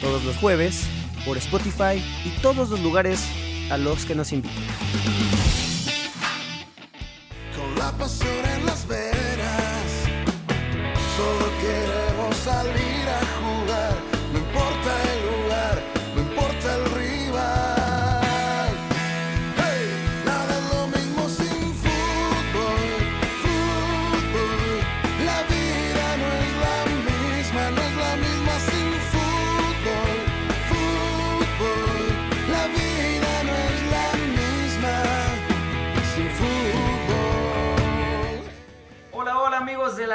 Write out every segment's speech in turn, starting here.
todos los jueves por Spotify y todos los lugares a los que nos invitan.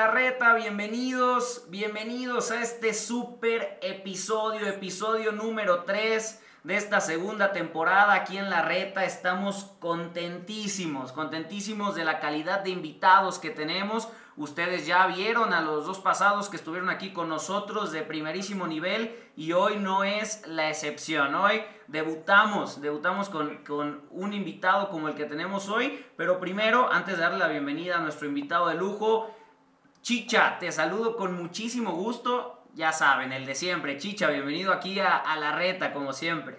Reta, bienvenidos, bienvenidos a este super episodio, episodio número 3 de esta segunda temporada aquí en la reta. Estamos contentísimos, contentísimos de la calidad de invitados que tenemos. Ustedes ya vieron a los dos pasados que estuvieron aquí con nosotros de primerísimo nivel y hoy no es la excepción. Hoy debutamos, debutamos con, con un invitado como el que tenemos hoy, pero primero, antes de darle la bienvenida a nuestro invitado de lujo, Chicha, te saludo con muchísimo gusto. Ya saben, el de siempre. Chicha, bienvenido aquí a, a la reta, como siempre.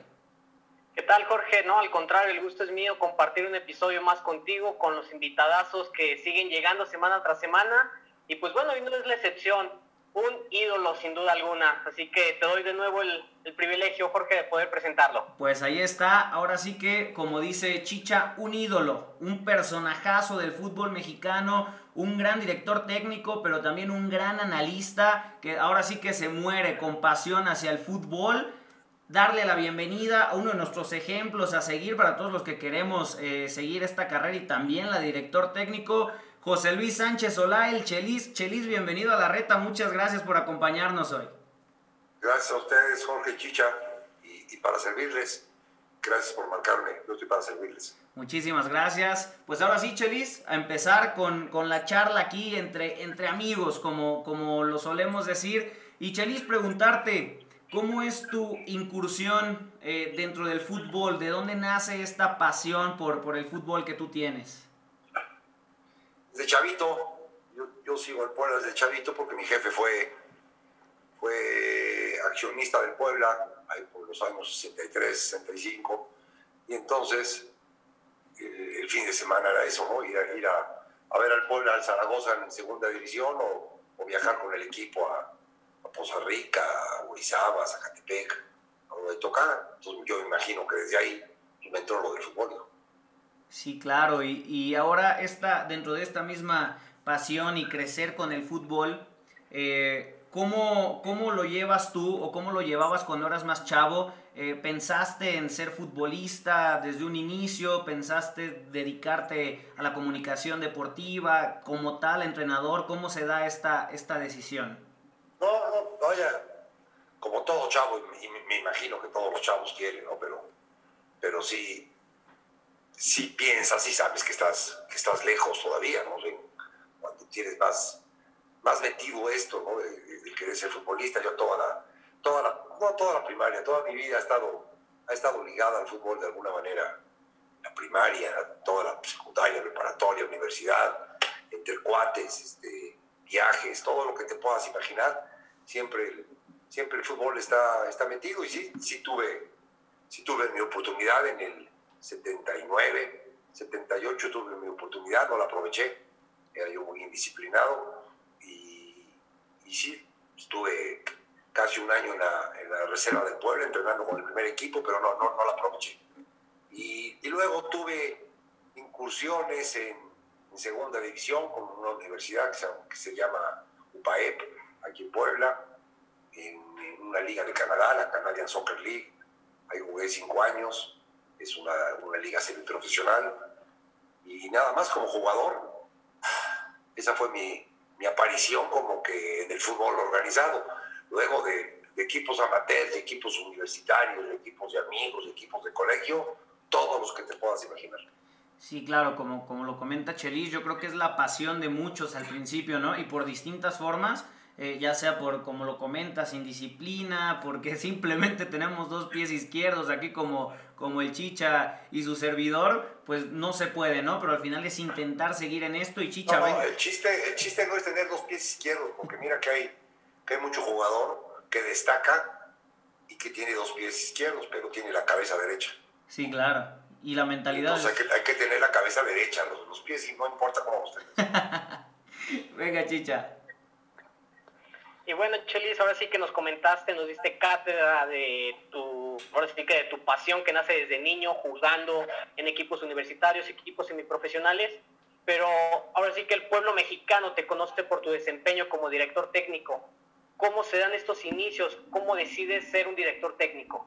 ¿Qué tal, Jorge? No, al contrario, el gusto es mío compartir un episodio más contigo, con los invitadazos que siguen llegando semana tras semana. Y pues bueno, hoy no es la excepción, un ídolo sin duda alguna. Así que te doy de nuevo el, el privilegio, Jorge, de poder presentarlo. Pues ahí está, ahora sí que, como dice Chicha, un ídolo, un personajazo del fútbol mexicano, un gran director técnico, pero también un gran analista, que ahora sí que se muere con pasión hacia el fútbol. Darle la bienvenida a uno de nuestros ejemplos a seguir para todos los que queremos eh, seguir esta carrera y también la director técnico, José Luis Sánchez Solá, el Chelis. Chelis, bienvenido a la reta, muchas gracias por acompañarnos hoy. Gracias a ustedes, Jorge Chicha, y, y para servirles. Gracias por marcarme, yo estoy para servirles. Muchísimas gracias. Pues ahora sí, Chelis, a empezar con, con la charla aquí entre, entre amigos, como, como lo solemos decir. Y Chelis, preguntarte, ¿cómo es tu incursión eh, dentro del fútbol? ¿De dónde nace esta pasión por, por el fútbol que tú tienes? Desde chavito, yo, yo sigo al Puebla desde chavito porque mi jefe fue, fue accionista del Puebla por los años 63, 65, y entonces el, el fin de semana era eso, ¿no? Ir, a, ir a, ver al Puebla, al Zaragoza en segunda división o, viajar con el equipo a, a Poza Rica, a Orizaba, a Zacatepec, a donde tocara. Entonces yo imagino que desde ahí entró lo del fútbol. Sí, claro, y, y ahora esta, dentro de esta misma pasión y crecer con el fútbol, eh, ¿cómo, ¿cómo lo llevas tú o cómo lo llevabas cuando eras más chavo? Eh, ¿Pensaste en ser futbolista desde un inicio? ¿Pensaste dedicarte a la comunicación deportiva como tal, entrenador? ¿Cómo se da esta, esta decisión? No, no, vaya, como todo chavo, y me, me imagino que todos los chavos quieren, ¿no? Pero, pero sí, sí piensas, sí sabes que estás, que estás lejos todavía, ¿no? Cuando tienes más, más metido esto, ¿no? De, de- de querer ser futbolista, yo toda la, toda la, no toda la primaria, toda mi vida ha estado, ha estado ligada al fútbol de alguna manera. La primaria, toda la secundaria, preparatoria, universidad, entre cuates, este, viajes, todo lo que te puedas imaginar, siempre, siempre el fútbol está, está metido y sí, sí tuve, sí tuve mi oportunidad en el 79, 78 tuve mi oportunidad, no la aproveché, era yo muy indisciplinado y sí, estuve casi un año en la, en la reserva del pueblo entrenando con el primer equipo, pero no, no, no la aproveché. Y, y luego tuve incursiones en, en segunda división con una universidad que se, que se llama UPAEP, aquí en Puebla, en, en una liga de Canadá, la Canadian Soccer League. Ahí jugué cinco años, es una, una liga semiprofesional. Y nada más como jugador, esa fue mi, mi aparición como que en el fútbol organizado. Luego de, equipos amateurs, de equipos universitarios, de equipos de amigos, de equipos de colegio, todos los que te puedas imaginar. Sí, claro, como, como lo comenta Chelis, yo creo que es la pasión de muchos al principio, ¿no? Y por distintas formas, eh, ya sea por, como lo comentas, indisciplina, porque simplemente tenemos dos pies izquierdos aquí como, como el Chicha y su servidor, pues no se puede, ¿no? Pero al final es intentar seguir en esto y Chicha... No, el, chiste, el chiste no es tener dos pies izquierdos, porque mira que hay, que hay mucho jugador que destaca y que tiene dos pies izquierdos, pero tiene la cabeza derecha. Sí, claro. Y la mentalidad... Entonces hay, que, hay que tener la cabeza derecha, los, los pies y no importa cómo ustedes. Venga, Chicha. Y bueno, Chelis, ahora sí que nos comentaste, nos diste cátedra de tu, ahora sí que de tu pasión que nace desde niño jugando en equipos universitarios, equipos semiprofesionales, pero ahora sí que el pueblo mexicano te conoce por tu desempeño como director técnico. ¿Cómo se dan estos inicios? ¿Cómo decides ser un director técnico?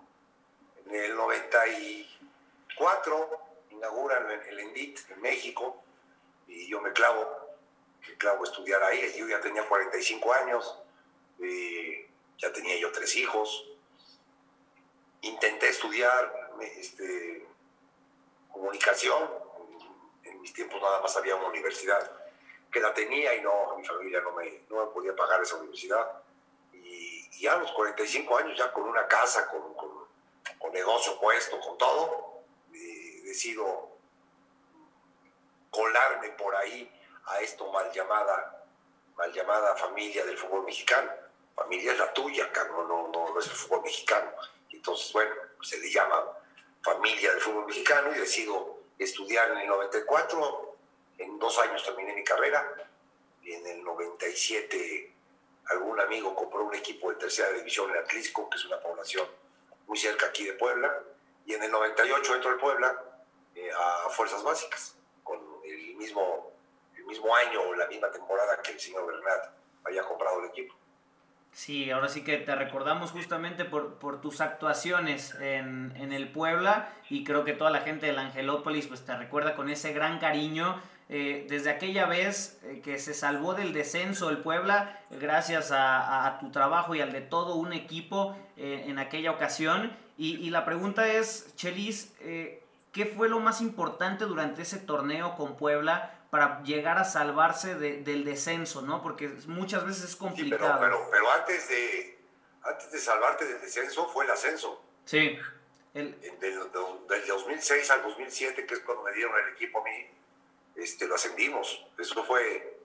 En el 94 inauguran el ENDIT en México y yo me clavo, me clavo a estudiar ahí. Yo ya tenía 45 años eh, ya tenía yo tres hijos. Intenté estudiar este, comunicación. En mis tiempos nada más había una universidad que la tenía y no, mi familia no me, no me podía pagar esa universidad. Y, y, a los 45 años, ya con una casa, con, con, con negocio puesto, con todo, eh, decido colarme por ahí a esto mal llamada, mal llamada familia del fútbol mexicano familia es la tuya, no, no, no, es el fútbol mexicano. Entonces, bueno, se le llama familia del fútbol mexicano y decido estudiar en el 94, en dos años terminé mi carrera, y en el 97 algún amigo compró un equipo de tercera división en Atlisco, que es una población muy cerca aquí de Puebla, y en el 98 entro al Puebla eh, a Fuerzas Básicas, con el mismo, el mismo año o la misma temporada que el señor Bernat había comprado el equipo. Sí, ahora sí que te recordamos justamente por, por tus actuaciones en, en, el Puebla y creo que toda la gente del Angelópolis pues te recuerda con ese gran cariño. Eh, desde aquella vez eh, que se salvó del descenso el Puebla, gracias a, a, tu trabajo y al de todo un equipo eh, en aquella ocasión. Y, y, la pregunta es, Chelis, ¿qué fue lo más importante durante ese torneo con Puebla para llegar a salvarse de, del descenso, ¿no? Porque muchas veces es complicado. Sí, pero, pero, pero, antes, de, antes de salvarte del descenso fue el ascenso. Sí. El... Del, del, 2006 al 2007, que es cuando me dieron el equipo a mí, este, lo ascendimos. Eso fue,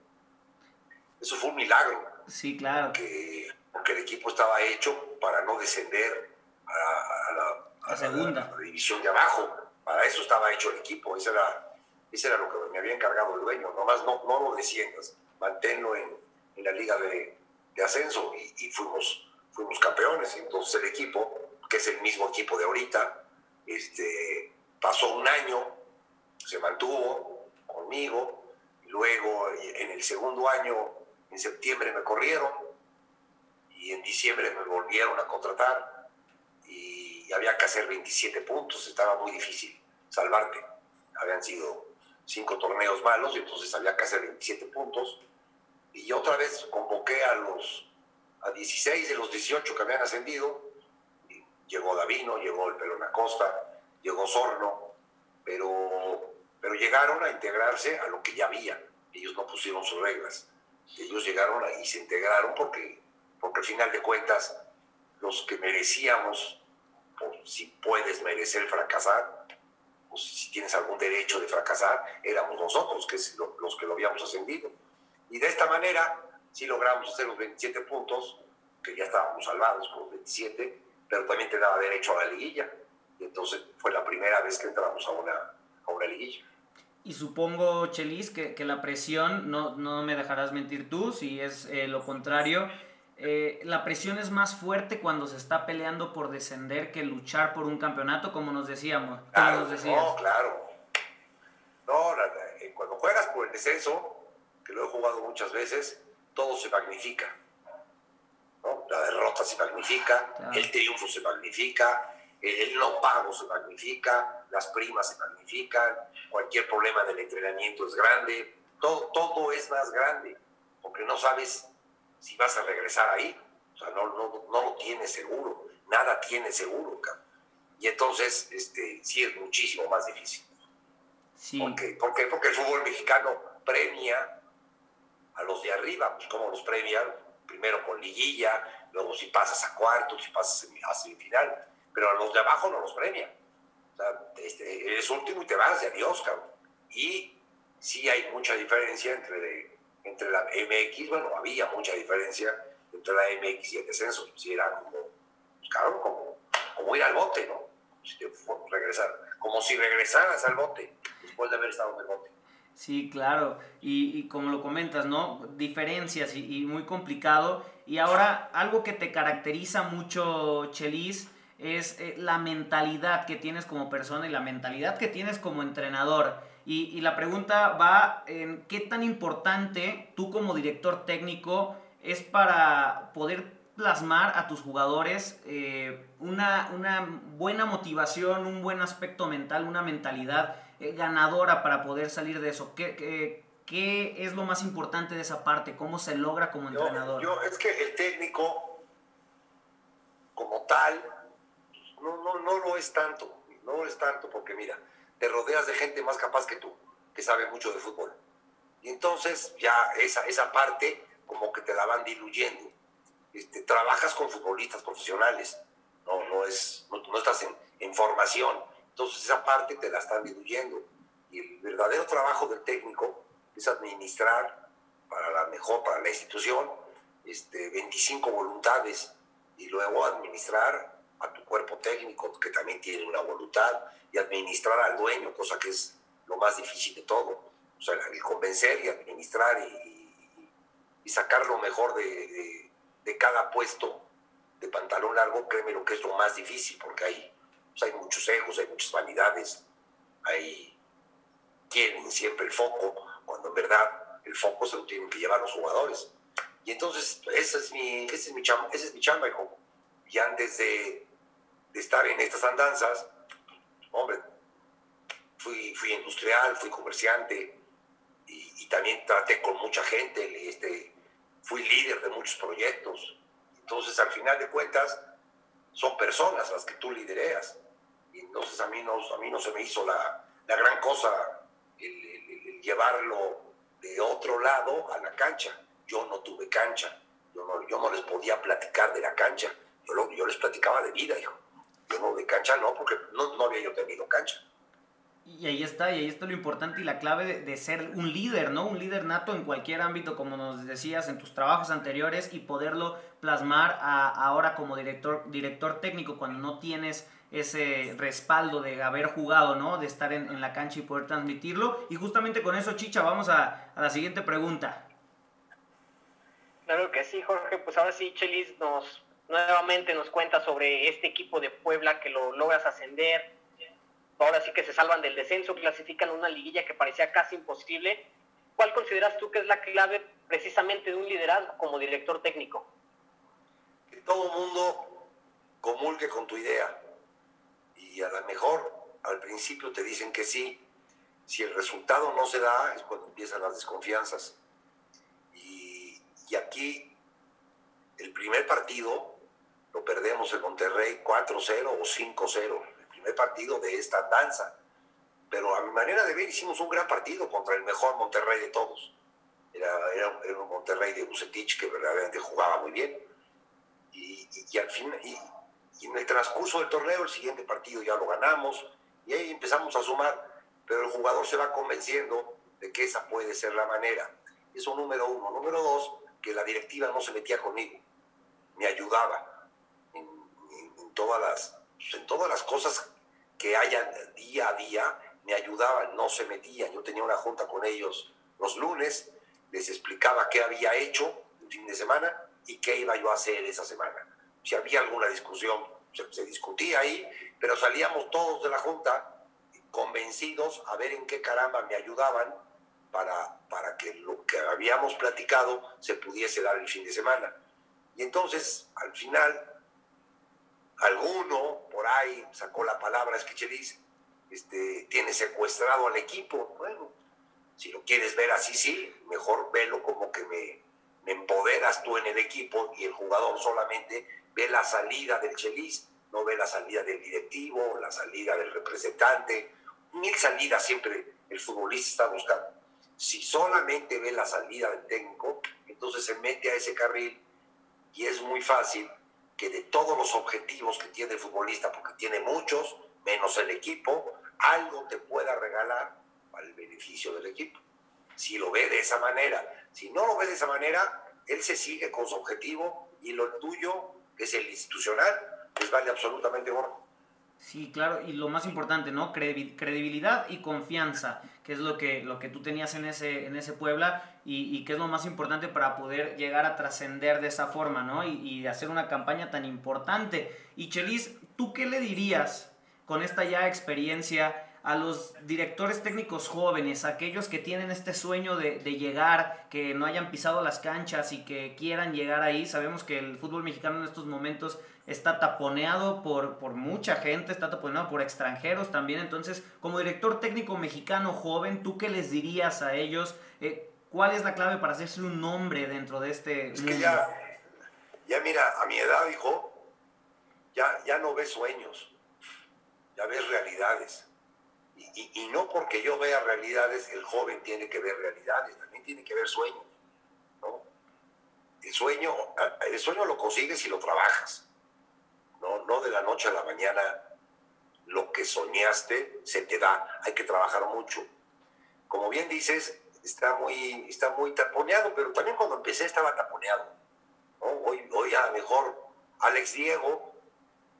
eso fue un milagro. Sí, claro. Que, porque el equipo estaba hecho para no descender a, a la, a la segunda. A la, división de abajo. Para eso estaba hecho el equipo. Esa era ese era lo que me había encargado el dueño, nomás no, no lo desciendas, manténlo en, en la liga de, de ascenso y, y, fuimos, fuimos campeones. Entonces el equipo, que es el mismo equipo de ahorita, este, pasó un año, se mantuvo conmigo, luego en el segundo año, en septiembre me corrieron y en diciembre me volvieron a contratar y había que hacer 27 puntos, estaba muy difícil salvarte. Habían sido cinco torneos malos y entonces había hacer 27 puntos. Y otra vez convoqué a los a 16 de los 18 que habían ascendido. Llegó Davino, llegó el Pelón Acosta, llegó Sorno, pero, pero llegaron a integrarse a lo que ya había. Ellos no pusieron sus reglas. Ellos llegaron y se integraron porque, porque al final de cuentas los que merecíamos, si puedes merecer fracasar, pues, si tienes algún derecho de fracasar, éramos nosotros, que es lo, los que lo habíamos ascendido. Y de esta manera, sí logramos hacer los 27 puntos, que ya estábamos salvados con los 27, pero también te daba derecho a la liguilla. Y entonces fue la primera vez que entramos a una, a una liguilla. Y supongo, Chelis, que, que la presión, no, no me dejarás mentir tú, si es eh, lo contrario, eh, la presión es más fuerte cuando se está peleando por descender que luchar por un campeonato, como nos decíamos. Claro, nos decías. no, claro. No, eh, cuando juegas por el descenso, que lo he jugado muchas veces, todo se magnifica. ¿no? La derrota se magnifica, claro. el triunfo se magnifica, el no pago se magnifica, las primas se magnifican, cualquier problema del entrenamiento es grande, todo, todo es más grande, porque no sabes si vas a regresar ahí. O sea, no, no, no lo tiene seguro, nada tiene seguro, cabrón. Y entonces, este, sí es muchísimo más difícil. Sí. ¿Por qué? ¿Por qué? Porque el fútbol mexicano premia a los de arriba, pues como los premian, primero con liguilla, luego si pasas a cuartos, si pasas a semifinal, pero a los de abajo no los premia. O sea, este, eres último y te vas de adiós, cabrón. Y sí hay mucha diferencia entre, entre la MX, bueno, había mucha diferencia entre la MX y el descenso. Si era como, claro, como, como ir al bote, ¿no? Si te regresar, como si regresaras al bote después de haber estado en el bote. Sí, claro. Y, y como lo comentas, ¿no? Diferencias y, y muy complicado. Y ahora, algo que te caracteriza mucho, Chelis, es eh, la mentalidad que tienes como persona y la mentalidad que tienes como entrenador. Y, y la pregunta va en qué tan importante tú como director técnico es para poder plasmar a tus jugadores eh, una, una buena motivación, un buen aspecto mental, una mentalidad eh, ganadora para poder salir de eso. ¿Qué, qué, qué es lo más importante de esa parte? ¿Cómo se logra como Yo- entrenador? Yo, es que el técnico, como tal, no, no, no lo es tanto. No lo es tanto porque, mira, te rodeas de gente más capaz que tú, que sabe mucho de fútbol. Y entonces ya esa, esa parte como que te la van diluyendo. Este, trabajas con futbolistas profesionales, no, no, es, no, no estás en, en formación. Entonces esa parte te la están diluyendo. Y el verdadero trabajo del técnico es administrar para la mejor, para la institución, este, 25 voluntades y luego administrar a tu cuerpo técnico, que también tiene una voluntad, y administrar al dueño, cosa que es lo más difícil de todo. O sea, el convencer y administrar y, y- sacar lo mejor de, de- cada puesto de pantalón largo, créeme lo que es lo más difícil, porque hay, pues hay muchos egos, hay muchas vanidades, hay quieren siempre el foco, cuando en verdad el foco se lo tienen que llevar los jugadores. Y entonces, esa es mi, esa es mi chamba, esa es mi chamba. Y antes de, de estar en estas andanzas, hombre, fui, fui industrial, fui comerciante y, también traté con mucha gente, este, fui líder de muchos proyectos. Entonces, al final de cuentas, son personas las que tú lidereas. Entonces a mí no, a mí no se me hizo la, la gran cosa el llevarlo de otro lado a la cancha. Yo no tuve cancha, yo no, yo no les podía platicar de la cancha, yo, lo- yo les platicaba de vida, hijo. Yo no de cancha no, porque no, no había yo tenido cancha. Y ahí está, y ahí está lo importante y la clave de, de ser un líder, ¿no? Un líder nato en cualquier ámbito, como nos decías en tus trabajos anteriores, y poderlo plasmar a- ahora como director, director técnico cuando no tienes ese respaldo de haber jugado, ¿no? De estar en, en la cancha y poder transmitirlo. Y justamente con eso, Chicha, vamos a, a la siguiente pregunta. Claro que sí, Jorge. Pues ahora sí, Chelis nos nuevamente nos cuenta sobre este equipo de Puebla que lo logras ascender. Ahora sí que se salvan del descenso, clasifican una liguilla que parecía casi imposible. ¿Cuál consideras tú que es la clave precisamente de un liderazgo como director técnico? Que todo mundo comulgue con tu idea. Y a lo mejor al principio te dicen que sí. Si el resultado no se da, es cuando empiezan las desconfianzas. Y aquí, el primer partido lo perdemos en Monterrey 4-0 o 5-0. El primer partido de esta danza. Pero a mi manera de ver, hicimos un gran partido contra el mejor Monterrey de todos. Era, era, un Monterrey de Bucetich que verdaderamente jugaba muy bien. Y, y- al fin, y, en el transcurso del torneo, el siguiente partido ya lo ganamos. Y ahí empezamos a sumar. Pero el jugador se va convenciendo de que esa puede ser la manera. Eso número uno. Número dos, que la directiva no se metía conmigo. Me ayudaba en- todas, las, en todas las cosas que hayan día a día. Me ayudaban, no se metían. Yo tenía una junta con ellos los lunes, les explicaba qué había hecho el fin de semana y qué iba yo a hacer esa semana. Si había alguna discusión, se, se discutía ahí, pero salíamos todos de la junta convencidos a ver en qué caramba me ayudaban para, para que lo que habíamos platicado se pudiese dar el fin de semana. Y entonces, al final, alguno por ahí sacó la palabra, es que Chelis este, tiene secuestrado al equipo. Bueno, si lo quieres ver así, sí, mejor velo como que me, empoderas tú en el equipo y el jugador solamente ve la salida del chelis, no ve la salida del directivo, la salida del representante. Mil salidas siempre el futbolista está buscando. Si solamente ve la salida del técnico, entonces se mete a ese carril y es muy fácil que de todos los objetivos que tiene el futbolista, porque tiene muchos, menos el equipo, algo te pueda regalar para el beneficio del equipo. Si lo ve de esa manera, si no lo ve de esa manera, él se sigue con su objetivo y lo tuyo, que es el institucional, pues vale absolutamente gordo. Sí, claro, y lo más importante, ¿no? Credibilidad y confianza, que es lo que, lo que tú tenías en ese, en ese Puebla y, y que es lo más importante para poder llegar a trascender de esa forma, ¿no? Y, y hacer una campaña tan importante. Y Chelis, ¿tú qué le dirías con esta ya experiencia a los directores técnicos jóvenes, aquellos que tienen este sueño de, de, llegar, que no hayan pisado las canchas y que quieran llegar ahí. Sabemos que el fútbol mexicano en estos momentos está taponeado por, por mucha gente, está taponeado por extranjeros también. Entonces, como director técnico mexicano joven, ¿tú qué les dirías a ellos? Eh, ¿Cuál es la clave para hacerse un nombre dentro de este es que ya, ya mira, a mi edad, hijo, ya, ya no ves sueños, ya ves realidades y, y, no porque yo vea realidades, el joven tiene que ver realidades, también tiene que ver sueños. ¿no? El, sueño, el sueño lo consigues si lo trabajas. ¿No? no de la noche a la mañana lo que soñaste se te da. Hay que trabajar mucho. Como bien dices, está muy, está muy taponeado, pero también cuando empecé estaba taponeado. Hoy, hoy a lo mejor Alex Diego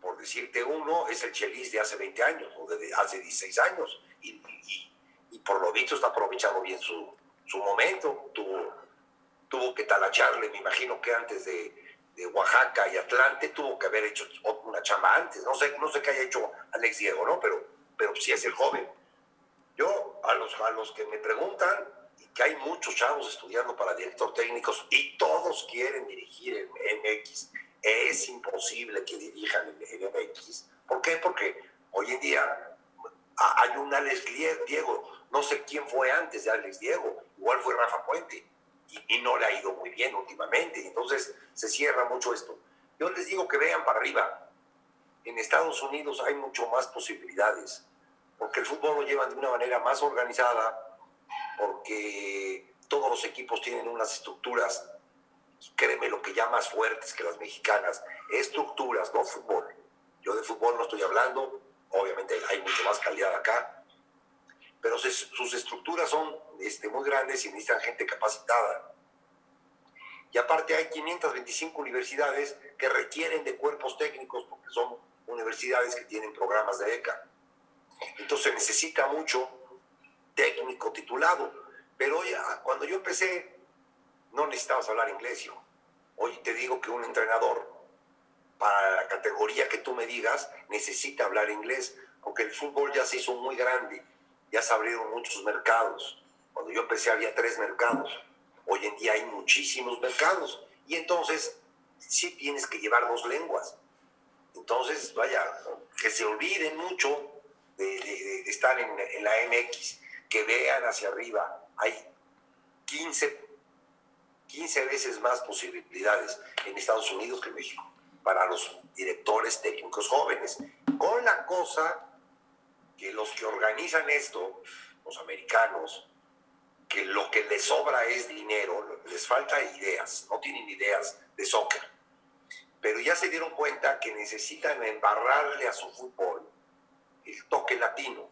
por decirte uno, es el Chelis de hace 20 años o de hace 16 años. Y, y, y por lo visto está aprovechando bien su, su momento. Tuvo, tuvo que talacharle, me imagino que antes de, de, Oaxaca y Atlante tuvo que haber hecho una chamba antes. No sé, no sé qué haya hecho Alex Diego, ¿no? Pero, pero sí es el joven. Yo, a los, a los que me preguntan, y que hay muchos chavos estudiando para director técnicos y todos quieren dirigir en MX es imposible que dirijan en, MX. ¿Por qué? Porque hoy en día hay un Alex Diego, no sé quién fue antes de Alex Diego, igual fue Rafa Puente, y, y, no le ha ido muy bien últimamente, entonces se cierra mucho esto. Yo les digo que vean para arriba, en Estados Unidos hay mucho más posibilidades, porque el fútbol lo llevan de una manera más organizada, porque todos los equipos tienen unas estructuras créeme lo que ya más fuertes que las mexicanas, estructuras, no fútbol. Yo de fútbol no estoy hablando, obviamente hay mucho más calidad acá, pero sus estructuras son este, muy grandes y necesitan gente capacitada. Y aparte hay 525 universidades que requieren de cuerpos técnicos porque son universidades que tienen programas de beca. Entonces necesita mucho técnico titulado. Pero ya, cuando yo empecé no necesitabas hablar inglés, yo. Hoy te digo que un entrenador, para la categoría que tú me digas, necesita hablar inglés, porque el fútbol ya se hizo muy grande, ya se abrieron muchos mercados. Cuando yo empecé había tres mercados, hoy en día hay muchísimos mercados, y entonces sí tienes que llevar dos lenguas. Entonces, vaya, que se olviden mucho de, de, de estar en, en la MX, que vean hacia arriba. Hay 15 15 veces más posibilidades en Estados Unidos que en México para los directores técnicos jóvenes. Con la cosa que los que organizan esto, los americanos, que lo que les sobra es dinero, les falta ideas, no tienen ideas de soccer. Pero ya se dieron cuenta que necesitan embarrarle a su fútbol el toque latino.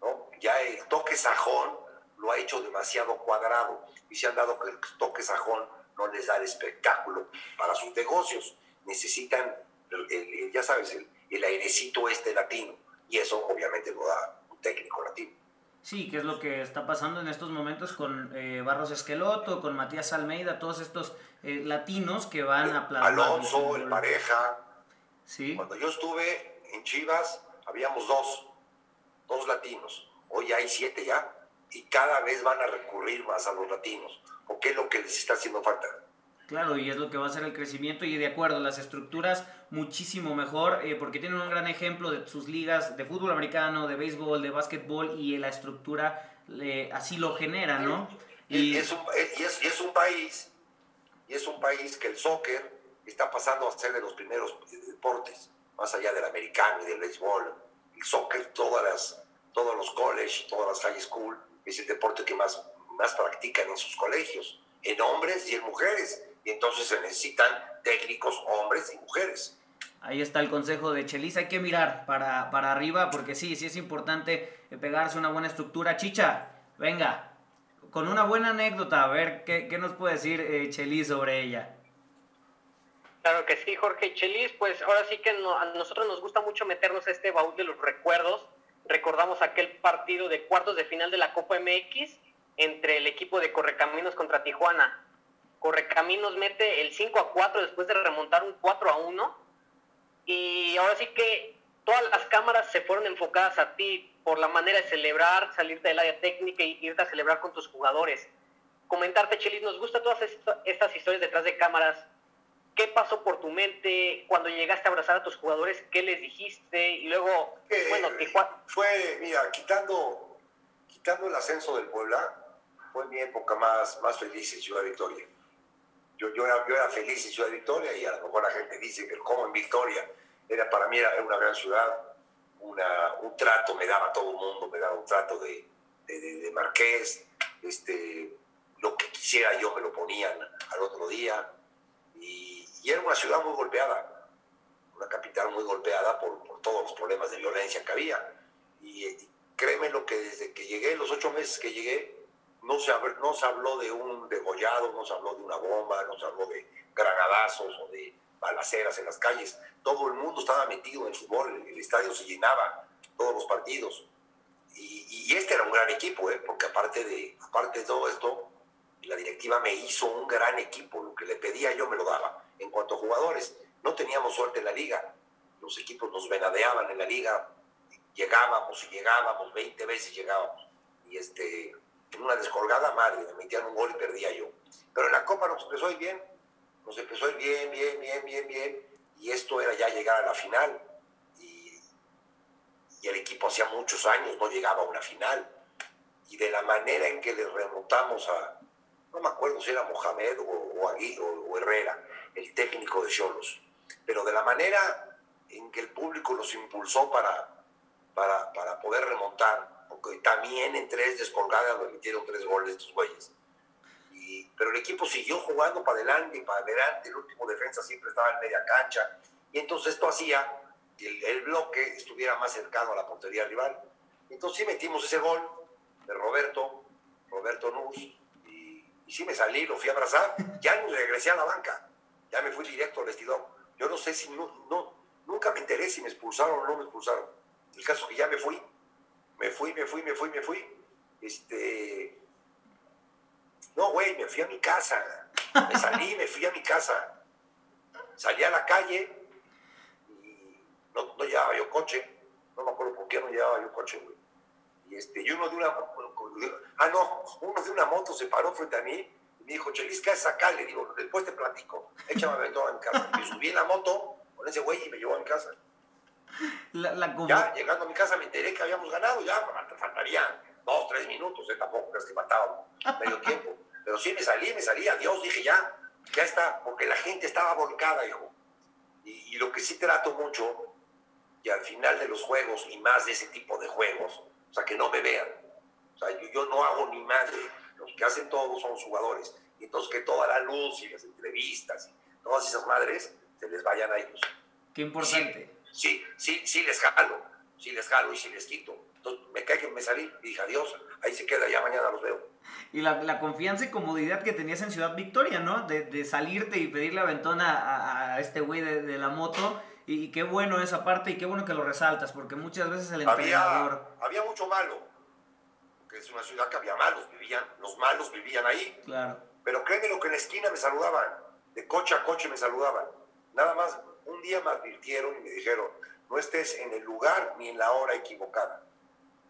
¿no? Ya el toque sajón lo ha hecho demasiado cuadrado y se han dado que el toque sajón no les da el espectáculo para sus negocios. Necesitan, el, el, ya sabes, el, el, airecito este latino y eso obviamente lo da un técnico latino. Sí, que es lo que está pasando en estos momentos con eh, Barros Esqueloto, con Matías Almeida, todos estos eh, latinos que van a plasmar. Alonso, el, el pareja. Sí. Cuando yo estuve en Chivas, habíamos dos, dos latinos. Hoy hay siete ya y cada vez van a recurrir más a los latinos, porque es lo que les está haciendo falta. Claro, y es lo que va a ser el crecimiento y de acuerdo, las estructuras muchísimo mejor, eh, porque tienen un gran ejemplo de sus ligas de fútbol americano, de béisbol, de básquetbol y la estructura eh, así lo genera, ¿no? Y, y, es un, es, y es un país y es un país que el soccer está pasando a ser de los primeros deportes, más allá del americano y del béisbol. El soccer, todas las, todos los colleges, todas las high school, es el deporte que más, más practican en sus colegios, en hombres y en mujeres. Y entonces se necesitan técnicos hombres y mujeres. Ahí está el consejo de Chelis. Hay que mirar para, para arriba porque sí, sí es importante pegarse una buena estructura. Chicha, venga, con una buena anécdota, a ver qué, qué nos puede decir eh, Chelis sobre ella. Claro que sí, Jorge Chelis, pues ahora sí que a nosotros nos gusta mucho meternos a este baúl de los recuerdos. Recordamos aquel partido de cuartos de final de la Copa MX entre el equipo de Correcaminos contra Tijuana. Correcaminos mete el 5 a 4 después de remontar un 4 a 1. Y ahora sí que todas las cámaras se fueron enfocadas a ti por la manera de celebrar, salirte del área técnica y irte a celebrar con tus jugadores. Comentarte, Chelis, nos gusta todas estas historias detrás de cámaras ¿Qué pasó por tu mente cuando llegaste a abrazar a tus jugadores? ¿Qué les dijiste? Y luego, eh, bueno, Fue, mira, quitando, quitando el ascenso del Puebla, fue mi época más, más feliz en Ciudad Victoria. Yo, yo, era, yo era feliz en Ciudad Victoria y a lo mejor la gente dice que como en Victoria, era, para mí era una gran ciudad, una, un trato me daba todo el mundo, me daba un trato de, de, de marqués, este, lo que quisiera yo me lo ponían al otro día y y era una ciudad muy golpeada, una capital muy golpeada por, por todos los problemas de violencia que había. Y, créeme lo que desde que llegué, los ocho meses que llegué, no se, no se habló de un degollado, no se habló de una bomba, no se habló de granadazos o de balaceras en las calles. Todo el mundo estaba metido en fútbol, el estadio se llenaba, todos los partidos. Y, y este era un gran equipo, ¿eh? porque aparte de, aparte de todo esto, la directiva me hizo un gran equipo, lo que le pedía yo me lo daba en cuanto a jugadores. No teníamos suerte en la liga. Los equipos nos venadeaban en la liga. Llegábamos y llegábamos, 20 veces llegábamos. Y este, en una descolgada madre, me metían un gol y perdía yo. Pero en la Copa nos empezó bien. Nos empezó a bien, bien, bien, bien, bien. Y esto era ya llegar a la final. Y, el equipo hacía muchos años no llegaba a una final. Y de la manera en que le remontamos a, no me acuerdo si era Mohamed o, o, o Herrera, el técnico de Cholos, pero de la manera en que el público los impulsó para, para, para poder remontar, también en tres descolgadas le metieron tres goles estos güeyes. Y, pero el equipo siguió jugando para adelante y para adelante, el último defensa siempre estaba en media cancha, y entonces esto hacía que el, el bloque estuviera más cercano a la portería rival. Entonces sí metimos ese gol de Roberto, Roberto Nuz, y, y sí me salí, lo fui a abrazar, ya regresé a la banca ya me fui directo al vestidor. Yo no sé si no, no, nunca me enteré si me expulsaron o no me expulsaron. El caso es que ya me fui, me fui, me fui, me fui, me fui. Este, no, güey, me fui a mi casa. Me salí, me fui a mi casa. Salí a la calle y no, llevaba yo coche. No me acuerdo por qué no llevaba yo coche, güey. Y, este, y uno de una, ah, no, uno de una moto se paró frente a mí me dijo, Chelis, ¿qué haces acá? Le digo, después te platico. Échame a mi casa. Me subí en la moto con ese güey y me llevó a casa. Ya, llegando a mi casa me enteré que habíamos ganado. Ya, faltarían dos, tres minutos. ¿eh? Tampoco es que mataba medio tiempo. Pero sí me salí, me salí. Adiós, dije ya. Ya está. Porque la gente estaba volcada, hijo. Y, y lo que sí trato mucho, y al final de los juegos, y más de ese tipo de juegos, o sea, que no me vean. O sea, yo, yo no hago ni madre los que hacen todo son los jugadores. Y entonces que toda la luz y las entrevistas y todas esas madres se les vayan a ellos. Qué importante. Sí, sí, sí, les jalo, sí les jalo y sí les quito. Entonces me que me salí y dije adiós, ahí se queda, ya mañana los veo. Y la, la confianza y comodidad que tenías en Ciudad Victoria, ¿no? De, de salirte y pedirle aventón a, a este güey de, de, la moto. Y, qué bueno esa parte y qué bueno que lo resaltas, porque muchas veces el entrenador... Había, había mucho malo, que es una ciudad que había malos, vivían, los malos vivían ahí. Claro. Pero créeme lo que en la esquina me saludaban, de coche a coche me saludaban. Nada más, un día me advirtieron y me dijeron, no estés en el lugar ni en la hora equivocada.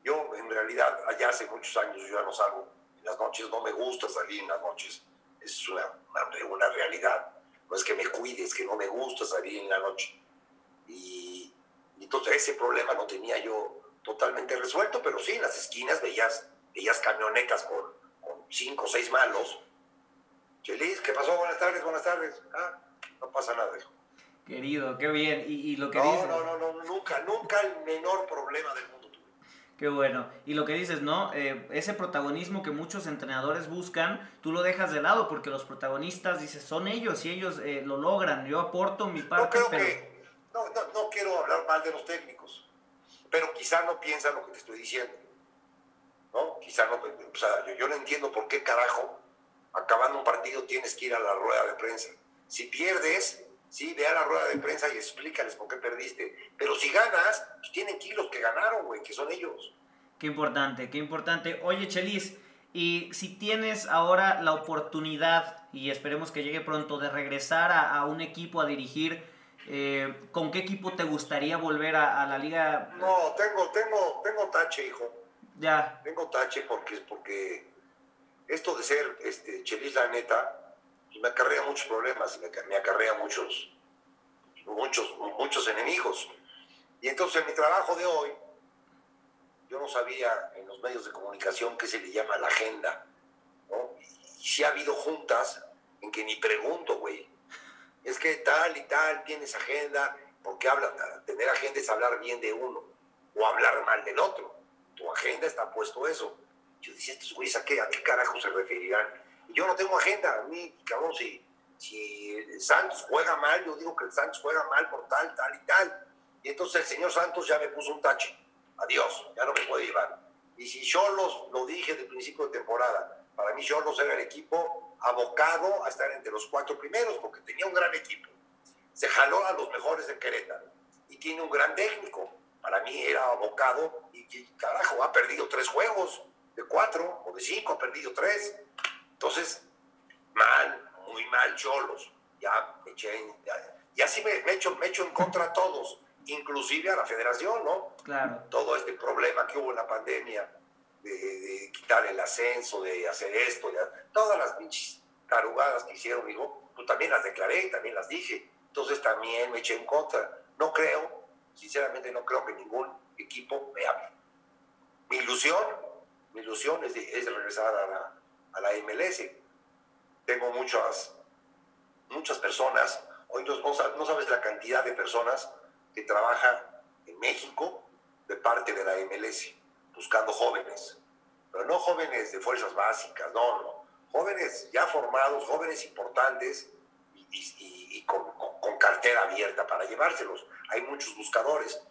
Yo, en realidad, allá hace muchos años yo ya no salgo. En las noches no me gusta salir en las noches. Es una, una, una realidad. No es que me cuide, es que no me gusta salir en la noche. Y, entonces ese problema lo tenía yo totalmente resuelto, pero sí, en las esquinas veías, veías camionetas con, con cinco o seis malos Chelis, ¿qué pasó? Buenas tardes, buenas tardes. Ah, no pasa nada, hijo. Querido, qué bien. Y, y lo que No, dices. no, no, no, nunca, nunca el menor problema del mundo tuve. Qué bueno. Y lo que dices, ¿no? Eh, ese protagonismo que muchos entrenadores buscan, tú lo dejas de lado porque los protagonistas, dices, son ellos y ellos eh, lo logran. Yo aporto mi No parte, creo pero... que, no, no, no quiero hablar mal de los técnicos, pero quizá no piensan lo que te estoy diciendo. ¿No? Quizá no, o sea, yo, yo no entiendo por qué carajo, acabando un partido, tienes que ir a la rueda de prensa. Si pierdes, sí, ve a la rueda de prensa y explícales por qué perdiste. Pero si ganas, pues tienen que ir los que ganaron, güey, que son ellos. Qué importante, qué importante. Oye, Chelis, y si tienes ahora la oportunidad, y esperemos que llegue pronto, de regresar a, a un equipo a dirigir, eh, ¿con qué equipo te gustaría volver a, a la liga? No, tengo, tengo, tengo tache, hijo. Ya, Tengo tache porque, porque esto de ser este, chelis la neta me acarrea muchos problemas, me, aca- me acarrea muchos, muchos, muchos enemigos. Y entonces en mi trabajo de hoy, yo no sabía en los medios de comunicación qué se le llama la agenda. ¿no? Y, si ha habido juntas en que ni pregunto, güey. Es que tal y tal tienes agenda, porque habla, tener agenda es hablar bien de uno o hablar mal del otro. Tu agenda está puesto eso. Yo decía, estos güeyes, ¿a qué, ¿a qué carajo se referirán? Yo no tengo agenda. A mí, cabrón, si, si Santos juega mal, yo digo que el Santos juega mal por tal, tal y tal. Y entonces el señor Santos ya me puso un tache. Adiós, ya no me puede llevar. Y si Cholos, lo dije desde el principio de temporada, para mí Cholos era el equipo abocado a estar entre los cuatro primeros, porque tenía un gran equipo. Se jaló a los mejores de Querétaro. Y tiene un gran técnico. Para mí era abocado y, y, carajo, ha perdido tres juegos de cuatro o de cinco, ha perdido tres. Entonces, mal, muy mal Cholos. Ya me eché en- ya- y así me, me echo, me echo en contra a todos, inclusive a la federación, ¿no? claro. todo este problema que hubo en la pandemia, de, de quitar el ascenso, de hacer esto, de- todas las pinches tarugadas que hicieron, digo, pues también las declaré, también las dije. Entonces también me eché en contra. No creo, sinceramente no creo que ningún equipo me hable. Mi ilusión, mi ilusión es de, es de regresar a la, a la MLS. Tengo muchas, muchas personas, hoy no, no sa- no sabes la cantidad de personas que trabajan en México de parte de la MLS, buscando jóvenes, pero no jóvenes de fuerzas básicas, no, no, jóvenes ya formados, jóvenes importantes y, con, con- cartera abierta para llevárselos. Hay muchos buscadores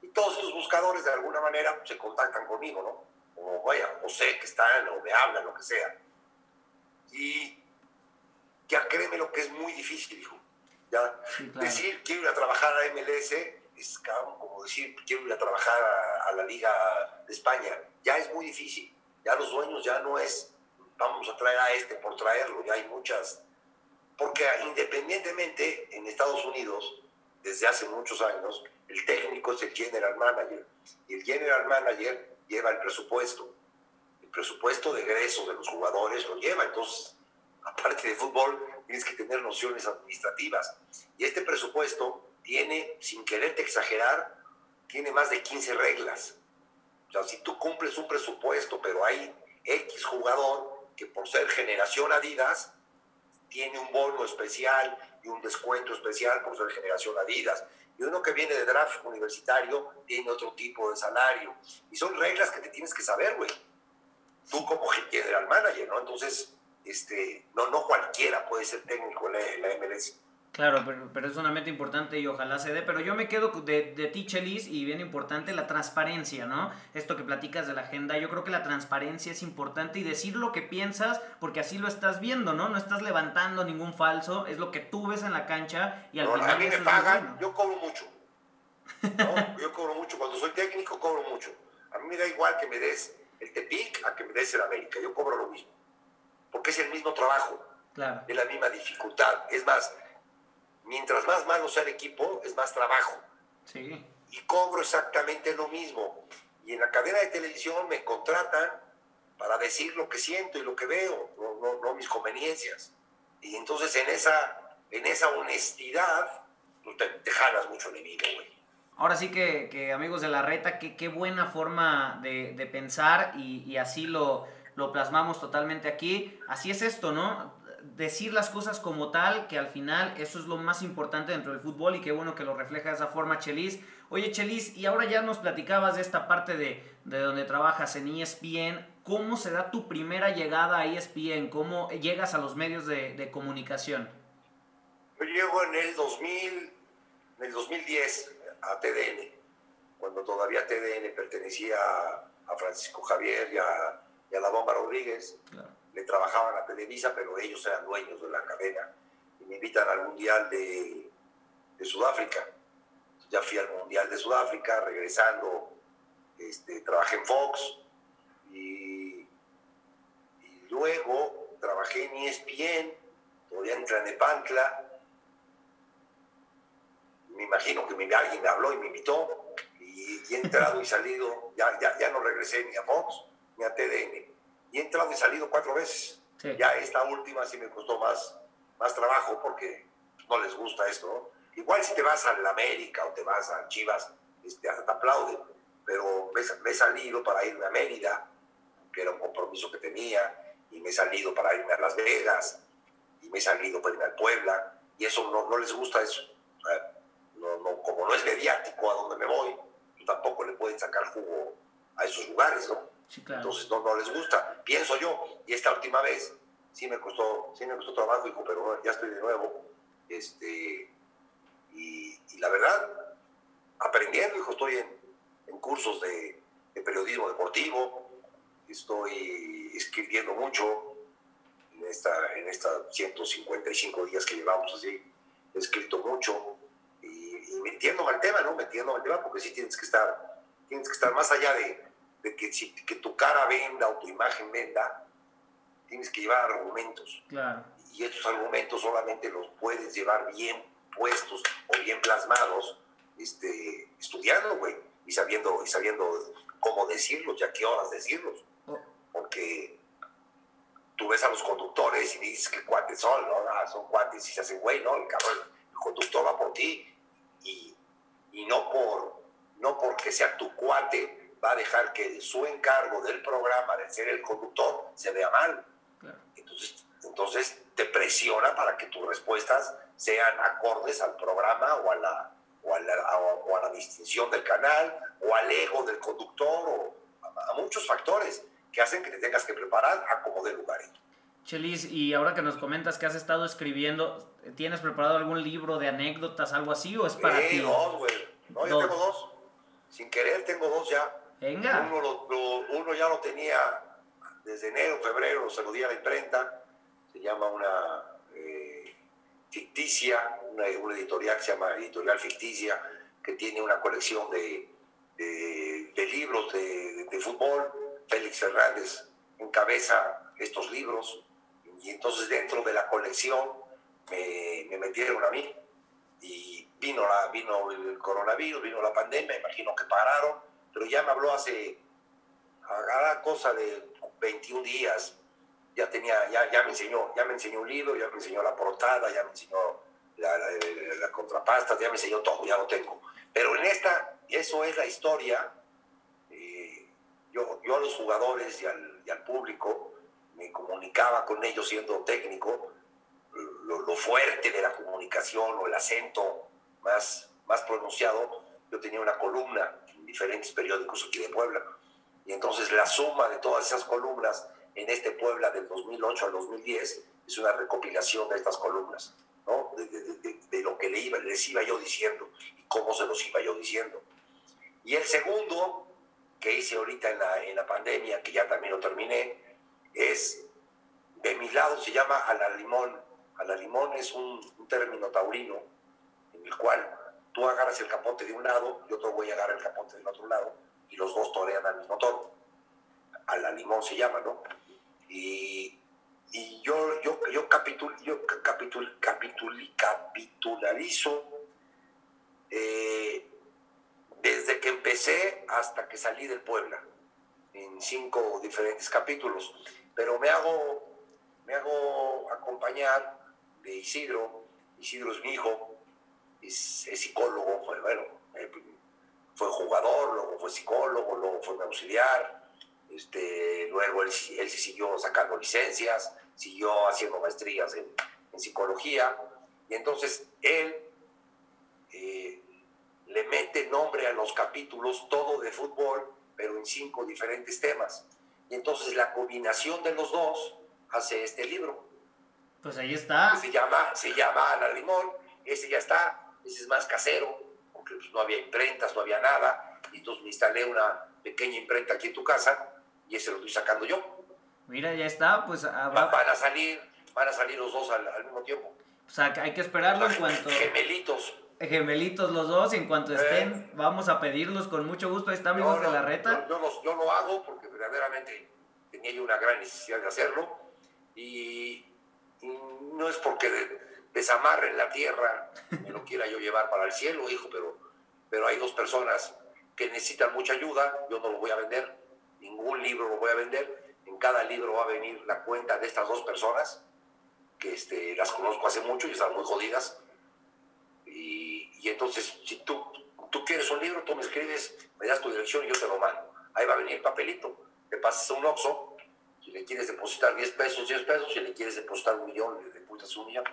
y todos esos buscadores de alguna manera se contactan conmigo, ¿no? O vaya, o sé que están, o me hablan, lo que sea. Y ya créeme lo que es muy difícil, hijo. Ya, Sí, claro. decir quiero ir a trabajar a MLS es como decir quiero ir a trabajar a, a la Liga de España. Ya es muy difícil. Ya los dueños ya no es vamos a traer a este por traerlo. Ya hay muchas. Porque independientemente en Estados Unidos, desde hace muchos años, el técnico es el general manager. Y el general manager lleva el presupuesto. El presupuesto de egresos de los jugadores lo lleva. Entonces, aparte de fútbol, tienes que tener nociones administrativas. Y este presupuesto tiene, sin quererte exagerar, tiene más de 15 reglas. O sea, si tú cumples un presupuesto, pero hay X jugador que por ser generación Adidas, tiene un bono especial y un descuento especial por ser generación Adidas. Y uno que viene de draft universitario tiene otro tipo de salario. Y son reglas que te tienes que saber, güey. Tú como general manager, ¿no? Entonces, este, no, no cualquiera puede ser técnico en la, en la MLS. Claro, pero, pero es una meta importante y ojalá se dé. Pero yo me quedo de, de ti, Chelis, y bien importante la transparencia, ¿no? Esto que platicas de la agenda, yo creo que la transparencia es importante y decir lo que piensas, porque así lo estás viendo, ¿no? No estás levantando ningún falso, es lo que tú ves en la cancha y al No, final. a mí me pagan, bueno. yo cobro mucho. ¿no? Yo cobro mucho. Cuando soy técnico, cobro mucho. A mí me da igual que me des el Tepic a que me des el América. Yo cobro lo mismo. Porque es el mismo trabajo, Claro, es la misma dificultad. Es más, mientras más malo sea el equipo, es más trabajo. sí. Y cobro exactamente lo mismo. Y en la cadena de televisión me contratan para decir lo que siento y lo que veo, no, no, no mis conveniencias. Y entonces en esa, en esa honestidad, pues te, te jalas mucho de vida, güey. Ahora sí que, que, amigos de la reta, qué, buena forma de, de pensar y, y así lo, lo plasmamos totalmente aquí. Así es esto, ¿no? decir las cosas como tal, que al final eso es lo más importante dentro del fútbol y qué bueno que lo refleja de esa forma Chelis. Oye Chelis, y ahora ya nos platicabas de esta parte de, de donde trabajas en ESPN, ¿cómo se da tu primera llegada a ESPN? ¿Cómo llegas a los medios de, de comunicación? Yo llego en el 2000, en el 2010 a TDN, cuando todavía TDN pertenecía a Francisco Javier y a, y a la Bomba Rodríguez. Claro. Le trabajaban a Televisa, pero ellos eran dueños de la cadena. Y me invitan al Mundial de, de Sudáfrica. Ya fui al Mundial de Sudáfrica, regresando, este, trabajé en Fox y, y luego trabajé en ESPN, todavía en Tlanepantla. Me imagino que me, alguien me habló y me invitó y, y he entrado y salido, ya, ya, ya no regresé ni a Fox ni a TDN. Y he entrado y salido cuatro veces. Sí. Ya esta última sí me costó más, más trabajo porque no les gusta esto. ¿no? Igual si te vas a la América o te vas a Chivas, este, hasta te aplauden, pero me, me he salido para irme a Mérida, que era un compromiso que tenía, y me he salido para irme a Las Vegas, y me he salido para irme a Puebla, y eso no, no les gusta eso. Como no es mediático a donde me voy, tampoco le pueden sacar jugo a esos lugares, ¿no? Sí, claro. Entonces no, no les gusta, pienso yo. Y esta última vez sí me costó, sí me costó trabajo, hijo, pero ya estoy de nuevo. Este, y, y la verdad, aprendiendo, hijo, estoy en, en cursos de, de periodismo deportivo, estoy escribiendo mucho en esta, en estas 155 días que llevamos así, he escrito mucho y, metiéndome al tema, ¿no? Metiéndome al tema porque sí tienes que estar, tienes que estar más allá de, de que, si, que tu cara venda o tu imagen venda, tienes que llevar argumentos. Claro. Y estos argumentos solamente los puedes llevar bien puestos o bien plasmados, este, estudiando, güey, y sabiendo, y sabiendo cómo decirlos y a qué horas decirlos. Oh, Porque tú ves a los conductores y dices que cuates son, ¿no? Ah, son cuates y se hacen, güey, ¿no? El cabrón, el conductor va por ti y, y no, por, no porque sea tu cuate va a dejar que su encargo del programa de ser el conductor se vea mal. claro. Entonces, entonces te presiona para que tus respuestas sean acordes al programa o a la, o a la, o a la distinción del canal o al ego del conductor o a, a muchos factores que hacen que te tengas que preparar a como de lugar. Chelis, y ahora que nos comentas que has estado escribiendo, ¿tienes preparado algún libro de anécdotas, algo así, o es para Eh, ti? dos, güey. No, yo tengo dos. Sin querer tengo dos ya. Venga. Uno, lo- lo- uno ya lo tenía desde enero, febrero, se lo di a la imprenta. Se llama una eh, ficticia, una, una editorial que se llama Editorial Ficticia, que tiene una colección de, de- de libros de, de fútbol. Félix Fernández encabeza estos libros. Y entonces dentro de la colección me, me metieron a mí. Y vino, la, vino el coronavirus, vino la pandemia, imagino que pararon pero ya me habló hace hará cosa de 21 días ya tenía ya, ya me enseñó ya me enseñó un libro ya me enseñó la portada ya me enseñó la- la contrapasta ya me enseñó todo ya lo tengo pero en esta eso es la historia eh, yo, yo a los jugadores y al, y al público me comunicaba con ellos siendo técnico lo, lo fuerte de la comunicación o el acento más, más pronunciado, yo tenía una columna en diferentes periódicos aquí de Puebla. Y entonces la suma de todas esas columnas en este Puebla del 2008 al 2010 es una recopilación de estas columnas, ¿no? De, de- de- de lo que le iba, les iba yo diciendo y cómo se los iba yo diciendo. Y el segundo que hice ahorita en la, en la pandemia, que ya también lo terminé, es de mi lado se llama a la limón. A la limón es un, término taurino en el cual tú agarras el capote de un lado y otro güey agarra el capote del otro lado y los dos torean al mismo toro. A la limón se llama, ¿no? Y, y yo, yo, yo, yo ca- capitul, capitul, capitularizo eh, desde que empecé hasta que salí del Puebla, en cinco diferentes capítulos. Pero me hago, me hago acompañar de Isidro. Isidro es mi hijo, es, psicólogo, fue, bueno, eh, fue jugador, luego fue psicólogo, luego fue mi auxiliar. Este, luego él, él siguió sacando licencias, siguió haciendo maestrías en, en psicología, y entonces él eh, le mete nombre a los capítulos, todo de fútbol, pero en cinco diferentes temas. Y entonces la combinación de los dos hace este libro. Pues ahí está. Se llama, se llama Ana Limón, ese ya está, ese es más casero, porque pues, no había imprentas, no había nada, y entonces me instalé una pequeña imprenta aquí en tu casa, y ese lo estoy sacando yo. Mira, ya está, pues habrá... Van a salir, van a salir los dos al, al mismo tiempo. O sea, hay que esperarlo en cuanto... Gemelitos. Gemelitos los dos, en cuanto estén, eh. vamos a pedirlos con mucho gusto. Ahí está, amigos de la reta. Yo, yo, lo hago porque verdaderamente tenía yo una gran necesidad de hacerlo. Y, no es porque desamarre en la tierra, me lo quiera yo llevar para el cielo, hijo, pero, pero hay dos personas que necesitan mucha ayuda. Yo no lo voy a vender, ningún libro lo voy a vender. En cada libro va a venir la cuenta de estas dos personas, que este, las conozco hace mucho y están muy jodidas y, entonces, si tú, tú quieres un libro, tú me escribes, me das tu dirección y yo te lo mando. Ahí va a venir el papelito, te pasas a un Oxxo, si le quieres depositar 10 pesos, 10 pesos, si le quieres depositar un millón, le depositas un millón.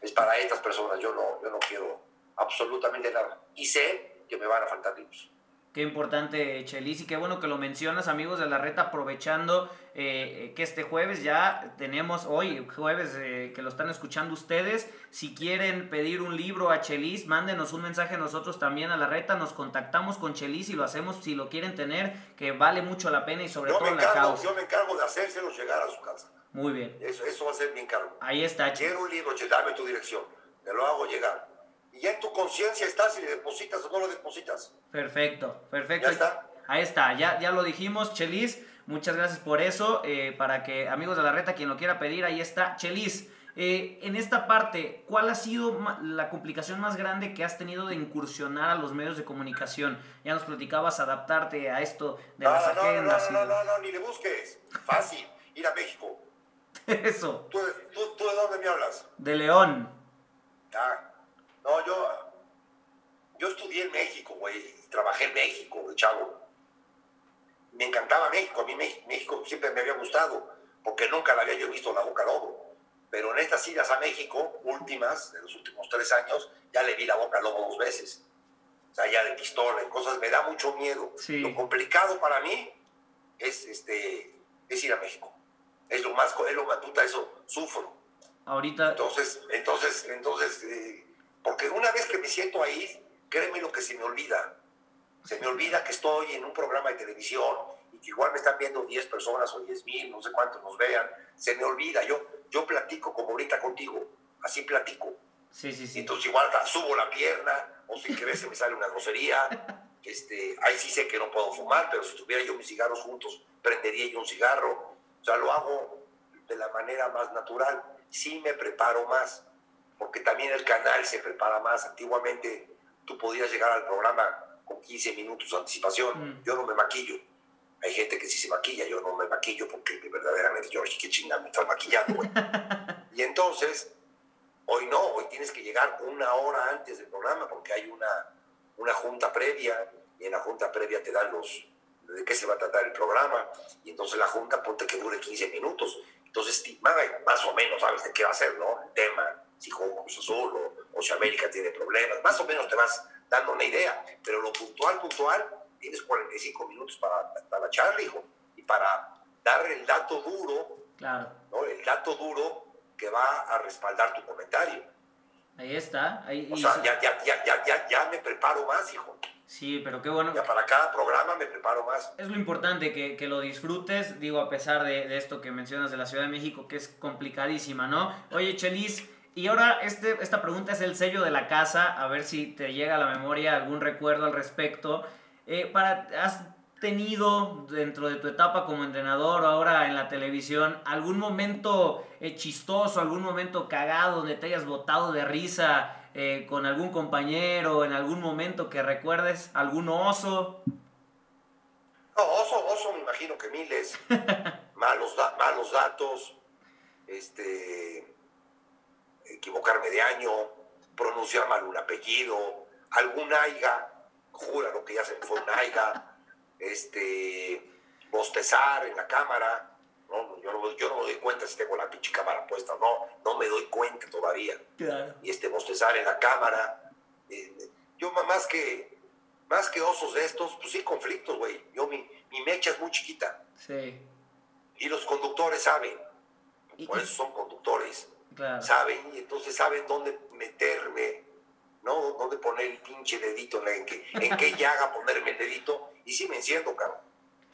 Es para estas personas, yo no, yo no quiero absolutamente nada. Y sé que me van a faltar libros. Qué importante, Chelis, y qué bueno que lo mencionas, amigos de la reta, aprovechando eh, que este jueves ya tenemos, hoy jueves eh, que lo están escuchando ustedes, si quieren pedir un libro a Chelis, mándenos un mensaje a nosotros también a la reta, nos contactamos con Chelis y lo hacemos si lo quieren tener, que vale mucho la pena y sobre todo la causa. Yo me encargo de hacérselo llegar a su casa. Muy bien. Eso, eso va a ser mi encargo. Ahí está. Quiero un libro, dame tu dirección, te lo hago llegar y ya en tu conciencia está si le depositas o no lo depositas. Perfecto, perfecto. Ya está. Ahí está, ya, ya lo dijimos, Chelis. Muchas gracias por eso. Eh, para que amigos de la reta, quien lo quiera pedir, ahí está. Chelis, eh, en esta parte, ¿cuál ha sido la complicación más grande que has tenido de incursionar a los medios de comunicación? Ya nos platicabas adaptarte a esto de las agendas. No, no, no, no, ni le busques. Fácil, ir a México. Eso. ¿Tú, tú de dónde me hablas? De León. Ah, no, yo, yo estudié en México, güey, trabajé en México, de chavo. Me encantaba México, a mí México siempre me había gustado, porque nunca la había yo visto la boca lobo. Pero en estas idas a México, últimas, de los últimos tres años, ya le vi la boca lobo dos veces. O sea, ya de pistola y cosas, me da mucho miedo. Lo complicado para mí es, este, es ir a México. Es lo más, es lo más, puta, eso sufro. Ahorita. Entonces, entonces, entonces, eh, porque una vez que me siento ahí, créeme lo que se me olvida. Se me olvida que estoy en un programa de televisión y que igual me están viendo 10 personas o 10 mil, no sé cuántos nos vean. Se me olvida. Yo, yo platico como ahorita contigo. Así platico. Sí, sí, sí. Entonces igual subo la pierna o sin querer se me sale una grosería. Este, ahí sí sé que no puedo fumar, pero si tuviera yo mis cigarros juntos, prendería yo un cigarro. O sea, lo hago de la manera más natural. Sí me preparo más porque también el canal se prepara más. Antiguamente tú podías llegar al programa con 15 minutos de anticipación. Mm. Yo no me maquillo. Hay gente que sí se maquilla, yo no me maquillo porque verdaderamente yo, qué chingada me estás maquillando, y entonces, hoy no, hoy tienes que llegar una hora antes del programa porque hay una, una junta previa y en la junta previa te dan los de qué se va a tratar el programa y entonces la junta ponte que dure 15 minutos. Entonces, más o menos sabes de qué va a ser, ¿no? El tema, si juega Cruz Azul o, si América tiene problemas, más o menos te vas dando una idea, pero lo puntual, puntual, tienes 45 minutos para, para charla, hijo, y para dar el dato duro, claro. ¿no? el dato duro que va a respaldar tu comentario. Ahí está. Ahí, o sea, ya, ya, ya, ya, ya me preparo más, hijo. Sí, pero qué bueno. Ya para cada programa me preparo más. Es lo importante, que, que lo disfrutes, digo, a pesar de, de, esto que mencionas de la Ciudad de México, que es complicadísima, ¿no? Oye, Chelis, y ahora este, esta pregunta es el sello de la casa, a ver si te llega a la memoria algún recuerdo al respecto. Eh, para, ¿Has tenido dentro de tu etapa como entrenador o ahora en la televisión algún momento eh, chistoso, algún momento cagado donde te hayas botado de risa eh, con algún compañero, en algún momento que recuerdes, algún oso? No, oso, oso me imagino que miles. malos, malos datos, este equivocarme de año, pronunciar mal un apellido, algún aiga, lo que ya se me fue un aiga, este, bostezar en la cámara. No, yo, no, yo no me doy cuenta si tengo la pinche cámara puesta o no, no me doy cuenta todavía. Claro. Y este bostezar en la cámara. eh, yo más que, más que osos de estos, pues sí, conflictos, güey. Yo, mi, mi mecha es muy chiquita. Sí. Y los conductores saben, por eso son conductores. Claro. saben y entonces saben dónde meterme, ¿no? Dónde poner el pinche dedito, en, qué, en qué llaga ponerme el dedito. Y sí me enciendo, cabrón.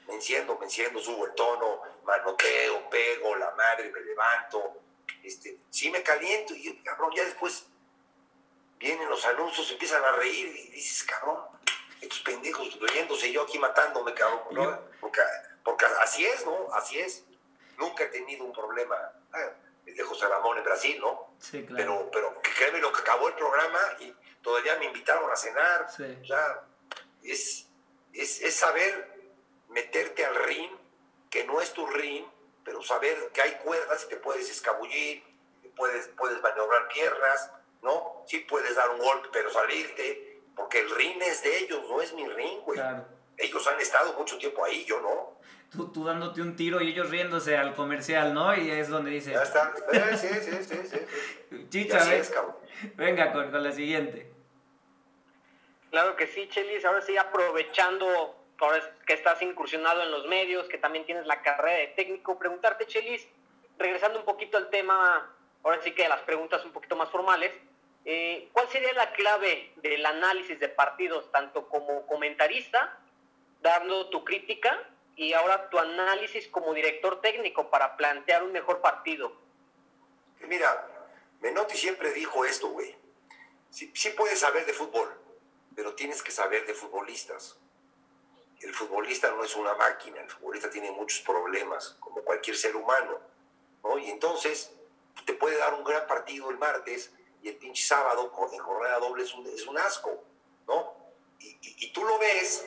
Me enciendo, me enciendo, subo el tono, manoteo, pego, la madre, me levanto. Este, sí me caliento y cabrón, ya después vienen los anuncios, empiezan a reír y dices, cabrón, estos pendejos riéndose, yo aquí matándome, cabrón. ¿no? Porque, porque así es, ¿no? Así es. Nunca he tenido un problema. Ah, de José Ramón en Brasil, ¿no? Sí, claro. Pero, pero que créeme lo que acabó el programa y todavía me invitaron a cenar. Sí. O sea, es, es, es saber meterte al ring, que no es tu ring, pero saber que hay cuerdas y te puedes escabullir, puedes, puedes maniobrar piernas, ¿no? Sí puedes dar un golpe, pero salirte, porque el ring es de ellos, no es mi ring, güey. Claro. Ellos han estado mucho tiempo ahí, yo no. Tú, tú dándote un tiro y ellos riéndose al comercial, ¿no? Y es donde dice, Ya está. Eh, sí, sí, sí, sí, chicha, ven- es, cabrón. venga con, con la siguiente. Claro que sí, Chelis. Ahora sí, aprovechando ahora es que estás incursionado en los medios, que también tienes la carrera de técnico, preguntarte, Chelis, regresando un poquito al tema, ahora sí que de las preguntas un poquito más formales, eh, ¿cuál sería la clave del análisis de partidos, tanto como comentarista, dando tu crítica, y ahora tu análisis como director técnico para plantear un mejor partido? Mira, Menotti siempre dijo esto, güey. Sí, sí puedes saber de fútbol, pero tienes que saber de futbolistas. El futbolista no es una máquina, el futbolista tiene muchos problemas, como cualquier ser humano. ¿no? Y entonces te puede dar un gran partido el martes y el pinche sábado con jornada doble es un, es un asco, ¿no? Y, y- y tú lo ves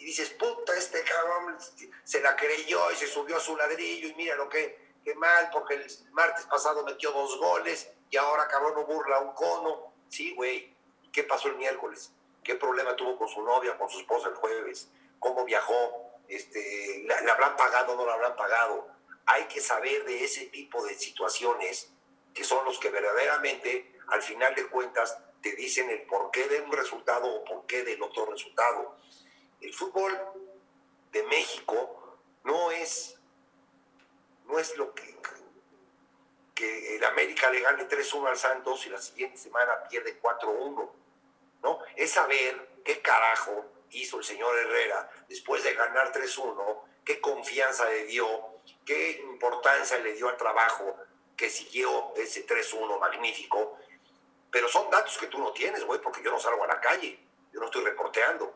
y dices, puta, este cabrón se la creyó y se subió a su ladrillo y mira lo que, qué mal, porque el martes pasado metió dos goles y ahora cabrón no burla un cono. Sí, güey. ¿Y ¿Qué pasó el miércoles? ¿Qué problema tuvo con su novia, con su esposa el jueves? ¿Cómo viajó? Este, ¿la, ¿Le habrán pagado o no le habrán pagado? Hay que saber de ese tipo de situaciones que son los que verdaderamente, al final de cuentas, te dicen el porqué de un resultado o porqué del otro resultado. El fútbol de México no es, no es lo que, que el América le gane 3-1 al Santos y la siguiente semana pierde 4-1. ¿no? Es saber qué carajo hizo el señor Herrera después de ganar 3-1, qué confianza le dio, qué importancia le dio al trabajo que siguió ese 3-1 magnífico. Pero son datos que tú no tienes, güey, porque yo no salgo a la calle, yo no estoy reporteando.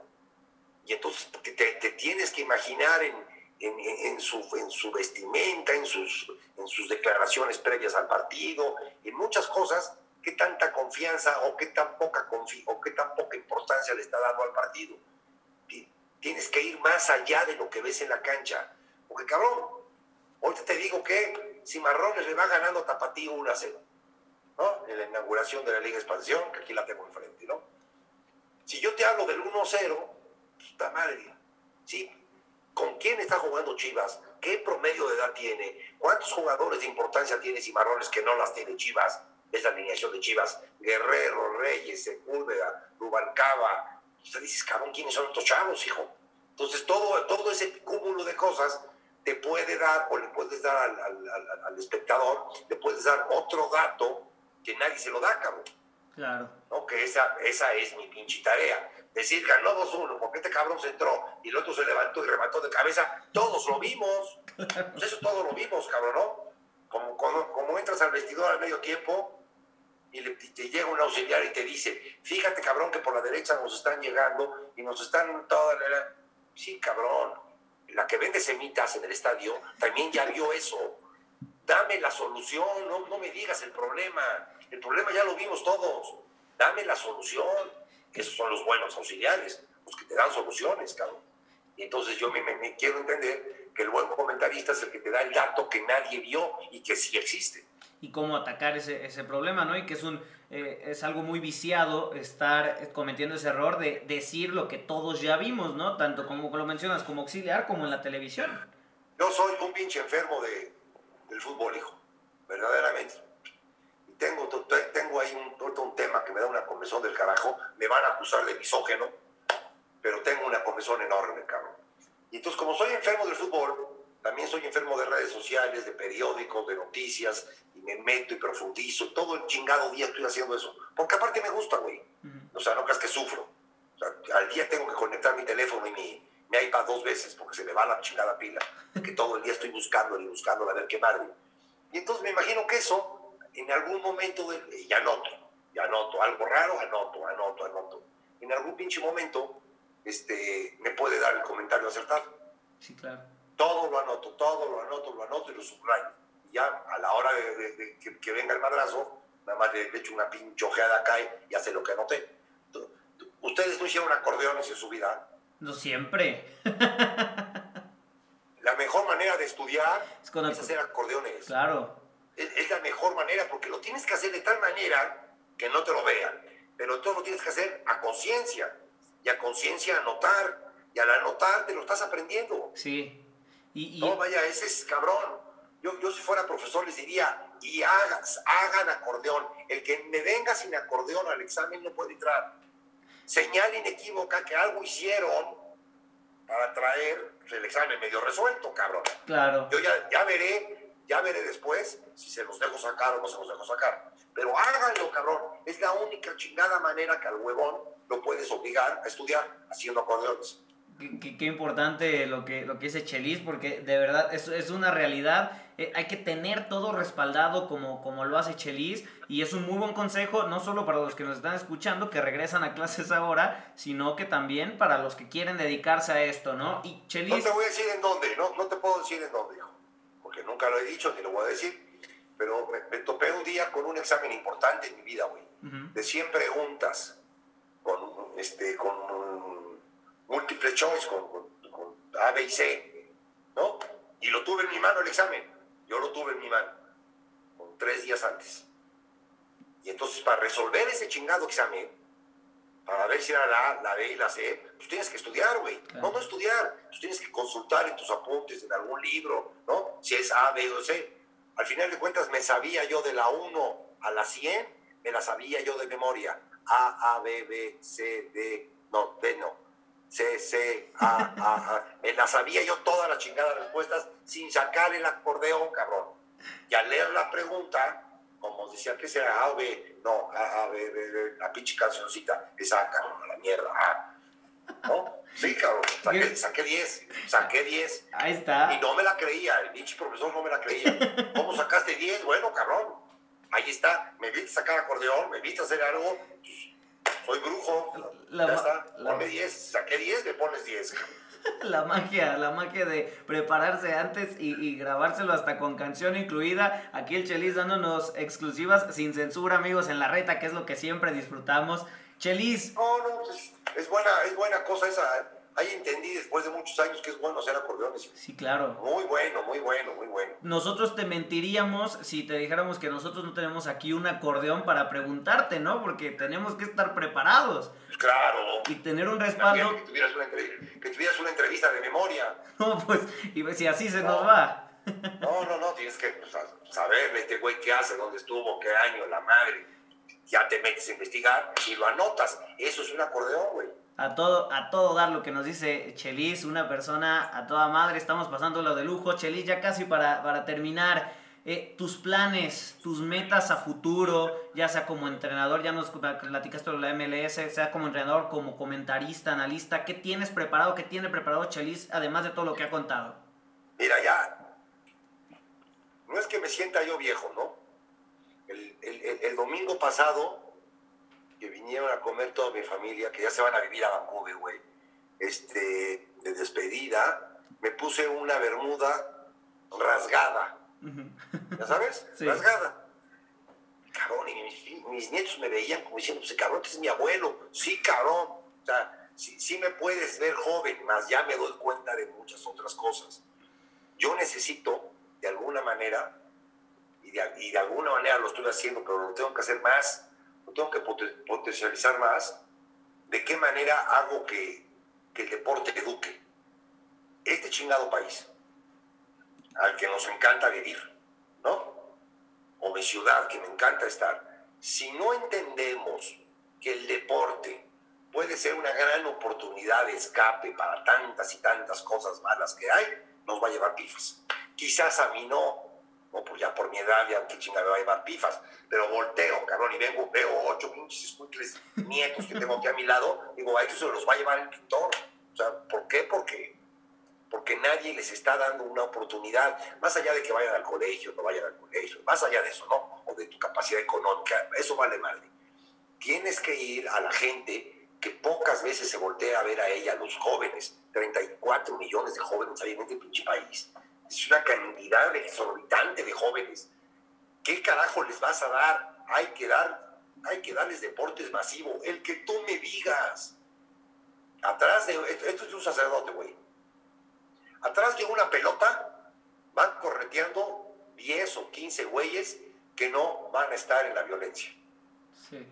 Entonces te, te- tienes que imaginar en, en- en- su, en su vestimenta, en sus, en sus declaraciones previas al partido, en muchas cosas, qué tanta confianza o qué tan poca, confi- o qué tan poca importancia le está dando al partido. Ti- Tienes que ir más allá de lo que ves en la cancha. Porque cabrón, ahorita te digo que Cimarrones le va ganando a Tapatío 1 a 0. ¿no? En la inauguración de la Liga Expansión, que aquí la tengo enfrente, ¿no? Si yo te hablo del 1-0, puta madre, ¿sí? ¿Con quién está jugando Chivas? ¿Qué promedio de edad tiene? ¿Cuántos jugadores de importancia tiene Cimarrones que no las tiene Chivas? Es la alineación de Chivas. Guerrero, Reyes, Sepúlveda, Rubalcaba. Usted dices, cabrón, ¿quiénes son estos chavos, hijo? Entonces, todo, todo ese cúmulo de cosas te puede dar, o le puedes dar al, al- espectador, le puedes dar otro dato que nadie se lo da, cabrón. Claro. ¿no? Que esa, esa es mi pinche tarea. Decir ganó 2-1 porque este cabrón se entró y el otro se levantó y remató de cabeza, todos lo vimos. Pues eso todos lo vimos, cabrón, ¿no? Como, como, como entras al vestidor al medio tiempo y, le- te llega un auxiliar y te dice, fíjate, cabrón, que por la derecha nos están llegando y nos están toda la-". Sí, cabrón. La que vende semitas en el estadio también ya vio eso. Dame la solución, no, no me digas el problema. El problema ya lo vimos todos. Dame la solución. Esos son los buenos auxiliares, los que te dan soluciones, cabrón. Y entonces yo me, me- me quiero entender que el buen comentarista es el que te da el dato que nadie vio y que sí existe. y cómo atacar ese, ese problema, ¿no? Y que es, un, eh, es algo muy viciado estar cometiendo ese error de decir lo que todos ya vimos, ¿no? Tanto como lo mencionas como auxiliar como en la televisión. Yo soy un pinche enfermo de, del fútbol, hijo. Verdaderamente. Tengo, tengo ahí un, un tema que me da una comezón del carajo. Me van a acusar de misógeno, pero tengo una comezón enorme, cabrón. Y entonces, como soy enfermo del fútbol, también soy enfermo de redes sociales, de periódicos, de noticias, y me meto y profundizo. Todo el chingado día estoy haciendo eso. Porque aparte me gusta, güey. O sea, no creas que sufro. O sea, al día tengo que conectar mi teléfono y mi, mi iPad dos veces porque se me va la chingada pila. Que todo el día estoy buscando y buscando a ver qué madre. Y entonces me imagino que eso, en algún momento, de, ya anoto, ya anoto, algo raro, anoto, anoto, anoto. En algún pinche momento, este, me puede dar el comentario acertado. Sí, claro. Todo lo anoto, todo lo anoto, lo anoto y lo subrayo. Y ya a la hora de, que, venga el madrazo, nada más le, echo una pinche ojeada acá y hace lo que anoté. ¿Ustedes no hicieron acordeones en su vida? No siempre. la mejor manera de estudiar es, hacer acordeones. Claro. Es, la mejor manera porque lo tienes que hacer de tal manera que no te lo vean. Pero todo lo tienes que hacer a conciencia. Y a conciencia anotar. Y al anotar te lo estás aprendiendo. Sí. No, vaya, ese es cabrón. Yo, yo si fuera profesor les diría, y hagas, hagan acordeón. El que me venga sin acordeón al examen no puede entrar. Señal inequívoca que algo hicieron para traer el examen medio resuelto, cabrón. Claro. Yo ya, ya veré, ya veré después si se los dejo sacar o no se los dejo sacar. Pero háganlo, cabrón. Es la única chingada manera que al huevón lo puedes obligar a estudiar haciendo acordeones. Qué, importante lo que, lo que dice Chelis, porque de verdad es, es una realidad. Eh, hay que tener todo respaldado como, como lo hace Chelis. Y es un muy buen consejo, no solo para los que nos están escuchando, que regresan a clases ahora, sino que también para los que quieren dedicarse a esto, ¿no? Y Chelis... No te voy a decir en dónde, no, no te puedo decir en dónde, hijo, porque nunca lo he dicho ni lo voy a decir. Pero me, topé un día con un examen importante en mi vida, güey. De 100 preguntas, con, este, con múltiple choice con, con, A, B y C, ¿no? Y lo tuve en mi mano el examen. Yo lo tuve en mi mano, con tres días antes. Y entonces, para resolver ese chingado examen, para ver si era la A, la B y la C, pues tienes que estudiar, güey. No, no estudiar. Pues tienes que consultar en tus apuntes, en algún libro, ¿no? Si es A, B o C. Al final de cuentas, me sabía yo de la 1 a la 100, me la sabía yo de memoria. A, A, B, B, C, D, no, D no. C, C, A, A, A. Me las sabía yo todas las chingadas respuestas sin sacar el acordeón, cabrón. Y al leer la pregunta, como decía que sea A o B, no, A, A, B, B, B, la pinche cancioncita, esa A, cabrón, a la mierda, A. ¿No? Sí, cabrón, saqué 10, saqué 10. Ahí está. Y no me la creía, el pinche profesor no me la creía. ¿Cómo sacaste 10? Bueno, cabrón, ahí está, me viste sacar acordeón, me viste hacer algo, soy brujo, la, ya está, ponme 10, saqué 10, le pones 10. La magia, la magia de prepararse antes y, grabárselo hasta con canción incluida. Aquí el Chelis dándonos exclusivas sin censura, amigos, en la reta, que es lo que siempre disfrutamos. Chelis. No, no, pues, es, buena, es buena cosa esa. ahí entendí después de muchos años que es bueno hacer acordeones. Sí, claro. Muy bueno, muy bueno, muy bueno. Nosotros te mentiríamos si te dijéramos que nosotros no tenemos aquí un acordeón para preguntarte, ¿no? Porque tenemos que estar preparados. Claro. Y tener un respaldo. Que tuvieras, una que tuvieras una entrevista de memoria. No, pues, y si así se nos va. No, no, no, tienes que pues, saber este güey qué hace, dónde estuvo, qué año, la madre. Ya te metes a investigar y lo anotas. Eso es un acordeón, güey a todo, a todo dar lo que nos dice Chelis, una persona a toda madre, estamos pasando lo de lujo. Chelis, ya casi para, para terminar, eh, tus planes, tus metas a futuro, ya sea como entrenador, ya nos platicaste de la MLS, sea como entrenador, como comentarista, analista, ¿qué tienes preparado, qué tiene preparado Chelis, además de todo lo que ha contado? Mira, ya, no es que me sienta yo viejo, ¿no? El, el, el domingo pasado que vinieron a comer toda mi familia, que ya se van a vivir a Vancouver, güey, este, de despedida, me puse una bermuda rasgada. ¿Ya sabes? Rasgada. Cabrón, y mis, nietos me veían como diciendo, pues cabrón, este es mi abuelo. Sí, cabrón. O sea, sí, me puedes ver joven, más ya me doy cuenta de muchas otras cosas. Yo necesito, de alguna manera, y de, alguna manera lo estoy haciendo, pero lo tengo que hacer más, lo tengo que potencializar más, de qué manera hago que, que el deporte eduque. Este chingado país, al que nos encanta vivir, ¿no? O mi ciudad, que me encanta estar. Si no entendemos que el deporte puede ser una gran oportunidad de escape para tantas y tantas cosas malas que hay, nos va a llevar pifas. Quizás a mí no, no, pues ya por mi edad, ya qué chingada me va a llevar pifas, pero volteo, cabrón, y vengo, veo ocho pinches escuincles nietos que tengo aquí a mi lado, digo, a ellos se los va a llevar el pintor. O sea, ¿por qué? Porque, porque nadie les está dando una oportunidad, más allá de que vayan al colegio, no vayan al colegio, más allá de eso, ¿no? O de tu capacidad económica, eso vale madre. Tienes que ir a la gente que pocas veces se voltea a ver a ella, los jóvenes, 34 millones de jóvenes hay en este pinche país es una cantidad exorbitante de jóvenes. ¿Qué carajo les vas a dar? Hay que dar, hay que darles deportes masivos. El que tú me digas. Atrás de, esto es un sacerdote, güey. Atrás de una pelota van correteando 10 o 15 güeyes que no van a estar en la violencia. Sí.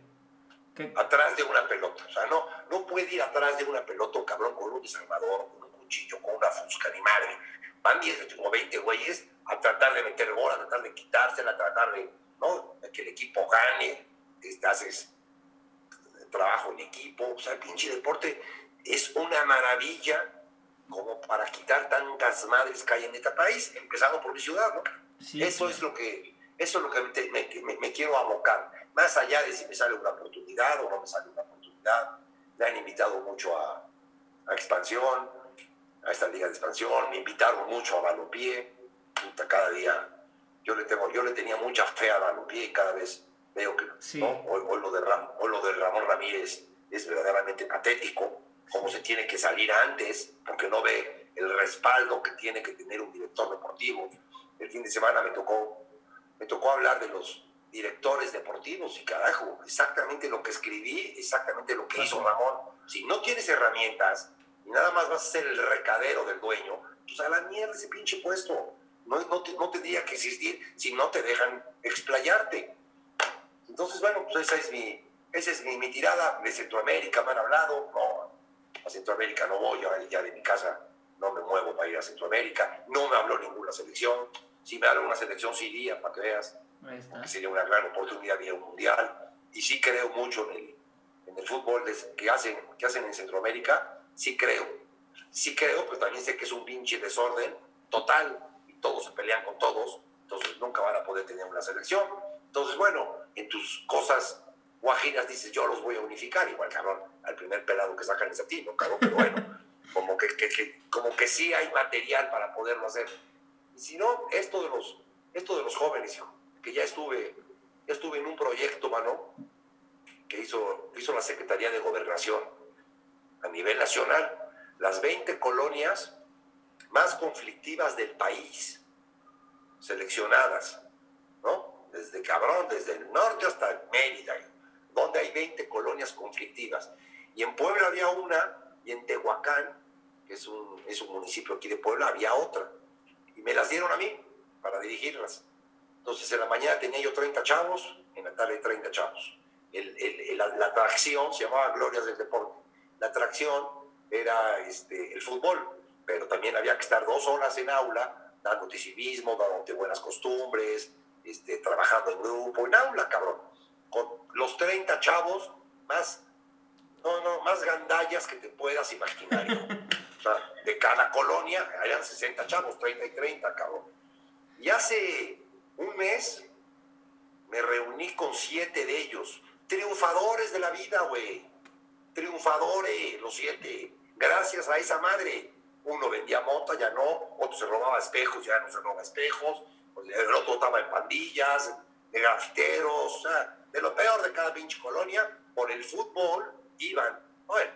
Atrás de una pelota. O sea, no, no puede ir atrás de una pelota un cabrón con un desarmador, con un cuchillo, con una fusca ni madre van 10 o 20 güeyes a tratar de meter gol, a tratar de quitársela, a tratar de, ¿no? que el equipo gane, este, haces trabajo en equipo, o sea, el pinche deporte es una maravilla como para quitar tantas madres que hay en este país, empezando por mi ciudad, ¿no? eso es lo que, eso es lo que me, me, quiero abocar, más allá de si me sale una oportunidad o no me sale una oportunidad, me han invitado mucho a, a expansión, a esta liga de expansión, me invitaron mucho a Balompié, cada día, yo le, tengo, yo le tenía mucha fe a Balompié y cada vez veo que hoy, lo de lo de Ramón Ramírez es verdaderamente patético, cómo se tiene que salir antes, porque no ve el respaldo que tiene que tener un director deportivo. El fin de semana me tocó, me tocó hablar de los directores deportivos y carajo, exactamente lo que escribí, exactamente lo que hizo Ramón. Si no tienes herramientas, y nada más vas a ser el recadero del dueño, pues a la mierda ese pinche puesto. No, no, no tendría que existir si no te dejan explayarte. Entonces, bueno, pues esa es mi, esa es mi, tirada. De Centroamérica me han hablado. No, a Centroamérica no voy, ya, de mi casa no me muevo para ir a Centroamérica. No me habló ninguna selección. Si me habla una selección, sí iría, para que veas. sería una gran oportunidad de ir a un mundial. Y sí creo mucho en el, en el fútbol que hacen, que hacen en Centroamérica sí creo. Sí creo, pero también sé que es un pinche desorden total y todos se pelean con todos, entonces nunca van a poder tener una selección. Entonces, bueno, en tus cosas guajiras dices, yo los voy a unificar, igual, cabrón, al primer pelado que sacan es a ti, ¿no, cabrón? Pero bueno, como que, como que sí hay material para poderlo hacer. Y si no, esto de los, esto de los jóvenes, hijo, que ya estuve, ya estuve en un proyecto, mano, que hizo, hizo la Secretaría de Gobernación, a nivel nacional, las 20 colonias más conflictivas del país, seleccionadas, ¿no? Desde Cabrón, desde el norte hasta Mérida, donde hay 20 colonias conflictivas. Y en Puebla había una, y en Tehuacán, que es un, es un municipio aquí de Puebla, había otra. Y me las dieron a mí para dirigirlas. Entonces en la mañana tenía yo 30 chavos, en la tarde 30 chavos. la, la atracción se llamaba Glorias del Deporte la atracción era este, el fútbol, pero también había que estar dos horas en aula, dándote civismo, dándote buenas costumbres, este, trabajando en grupo, en aula, cabrón. Con los 30 chavos más, no, no, más gandallas que te puedas imaginar. o sea, de cada colonia eran 60 chavos, 30 y 30, cabrón. Y hace un mes me reuní con siete de ellos, triunfadores de la vida, güey triunfadores, los siete, gracias a esa madre. Uno vendía mota, ya no, otro se robaba espejos, ya no se roba espejos, el otro estaba en pandillas, de grafiteros, o sea, de lo peor de cada pinche colonia, por el fútbol iban. Bueno,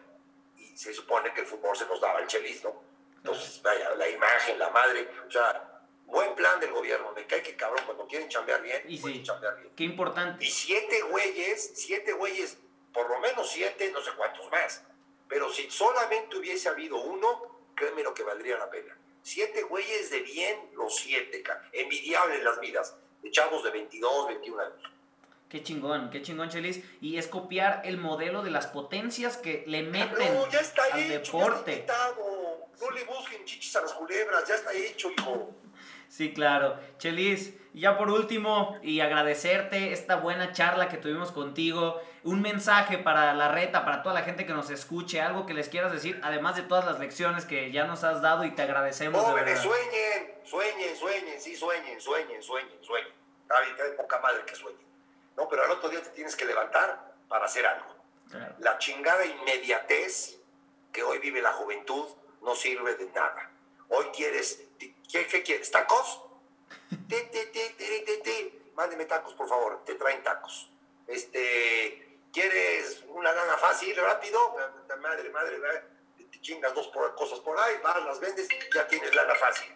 y se supone que el fútbol se nos daba el chelismo. Entonces, vaya, la imagen, la madre, o sea, buen plan del gobierno, me cae que cabrón, cuando quieren chambear bien, y pueden chambear bien. Qué importante. Y siete güeyes, siete güeyes por lo menos siete, no sé cuántos más. Pero si solamente hubiese habido uno, créeme lo que valdría la pena. Siete güeyes de bien, los siete, envidiables las vidas, de chavos de 22, 21 años. Qué chingón, qué chingón, Chelis. Y es copiar el modelo de las potencias que le meten no, ya está al hecho, deporte. no le busquen chichis a las culebras, ya está hecho, hijo. Sí, claro. Chelis, ya por último, y agradecerte esta buena charla que tuvimos contigo. Un mensaje para la reta, para toda la gente que nos escuche, algo que les quieras decir, además de todas las lecciones que ya nos has dado y te agradecemos. de Jóvenes, verdad. sueñen, sueñen, sueñen, sí, sueñen, sueñen, sueñen, sueñen. Está bien, está de poca madre que sueñen. No, pero al otro día te tienes que levantar para hacer algo. Claro. La chingada inmediatez que hoy vive la juventud no sirve de nada. Hoy quieres, ¿qué, qué quieres? ¿Tacos? Ti, ti, ti, ti, ti, ti. Mándeme tacos, por favor. Te traen tacos. Este, ¿quieres una lana fácil, rápido? Madre, madre. Te chingas dos por- cosas por ahí, vas, las vendes, ya tienes lana fácil.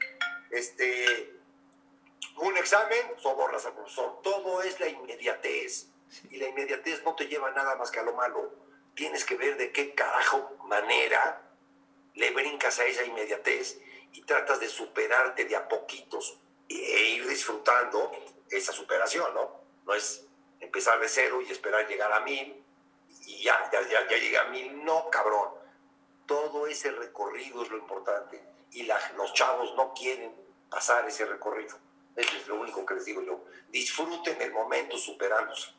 Este, un examen, sobornas al profesor. Todo es la inmediatez. Y la inmediatez no te lleva nada más que a lo malo. Tienes que ver de qué carajo manera le brincas a esa inmediatez y tratas de superarte de a poquitos e ir disfrutando esa superación, ¿no? No es empezar de cero y esperar llegar a mil y ya, ya, ya, ya llegué a mil. No, cabrón. Todo ese recorrido es lo importante y los chavos no quieren pasar ese recorrido. Eso es lo único que les digo. Disfruten el momento superándose.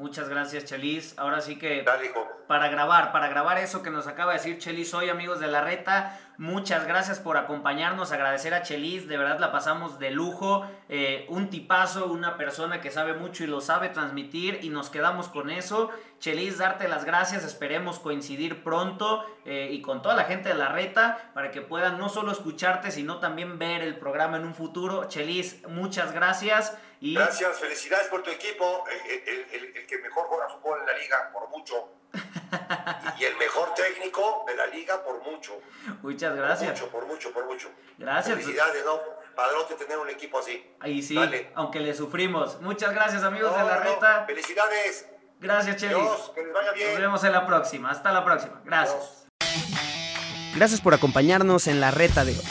Muchas gracias, Chelis. Ahora sí que Dale, hijo. para grabar, para grabar eso que nos acaba de decir Chelis hoy, amigos de la reta. Muchas gracias por acompañarnos, agradecer a Chelis, de verdad la pasamos de lujo, eh, un tipazo, una persona que sabe mucho y lo sabe transmitir y nos quedamos con eso. Chelis, darte las gracias, esperemos coincidir pronto eh, y con toda la gente de la reta para que puedan no solo escucharte, sino también ver el programa en un futuro. Chelis, muchas gracias. Y Gracias, felicidades por tu equipo, el, el- el- el que mejor juega fútbol en la liga, por mucho. Y el mejor técnico de la liga, por mucho. muchas Por gracias. mucho, por mucho, por mucho. Gracias. Felicidades, ¿no? Padrote tener un equipo así. Ahí sí, Dale. aunque le sufrimos. Muchas gracias, amigos de la no, reta. Felicidades. Gracias, Chelis. Dios, que les vaya Nos bien. vemos en la próxima. Hasta la próxima. Gracias. Dios. Gracias por acompañarnos en la reta de hoy.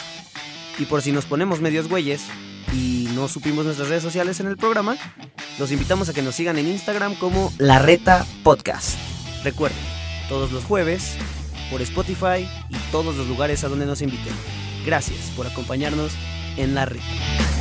Y por si nos ponemos medios güeyes no supimos nuestras redes sociales en el programa, los invitamos a que nos sigan en Instagram como La Reta Podcast. Recuerden, todos los jueves, por Spotify y todos los lugares a donde nos inviten. Gracias por acompañarnos en La Reta.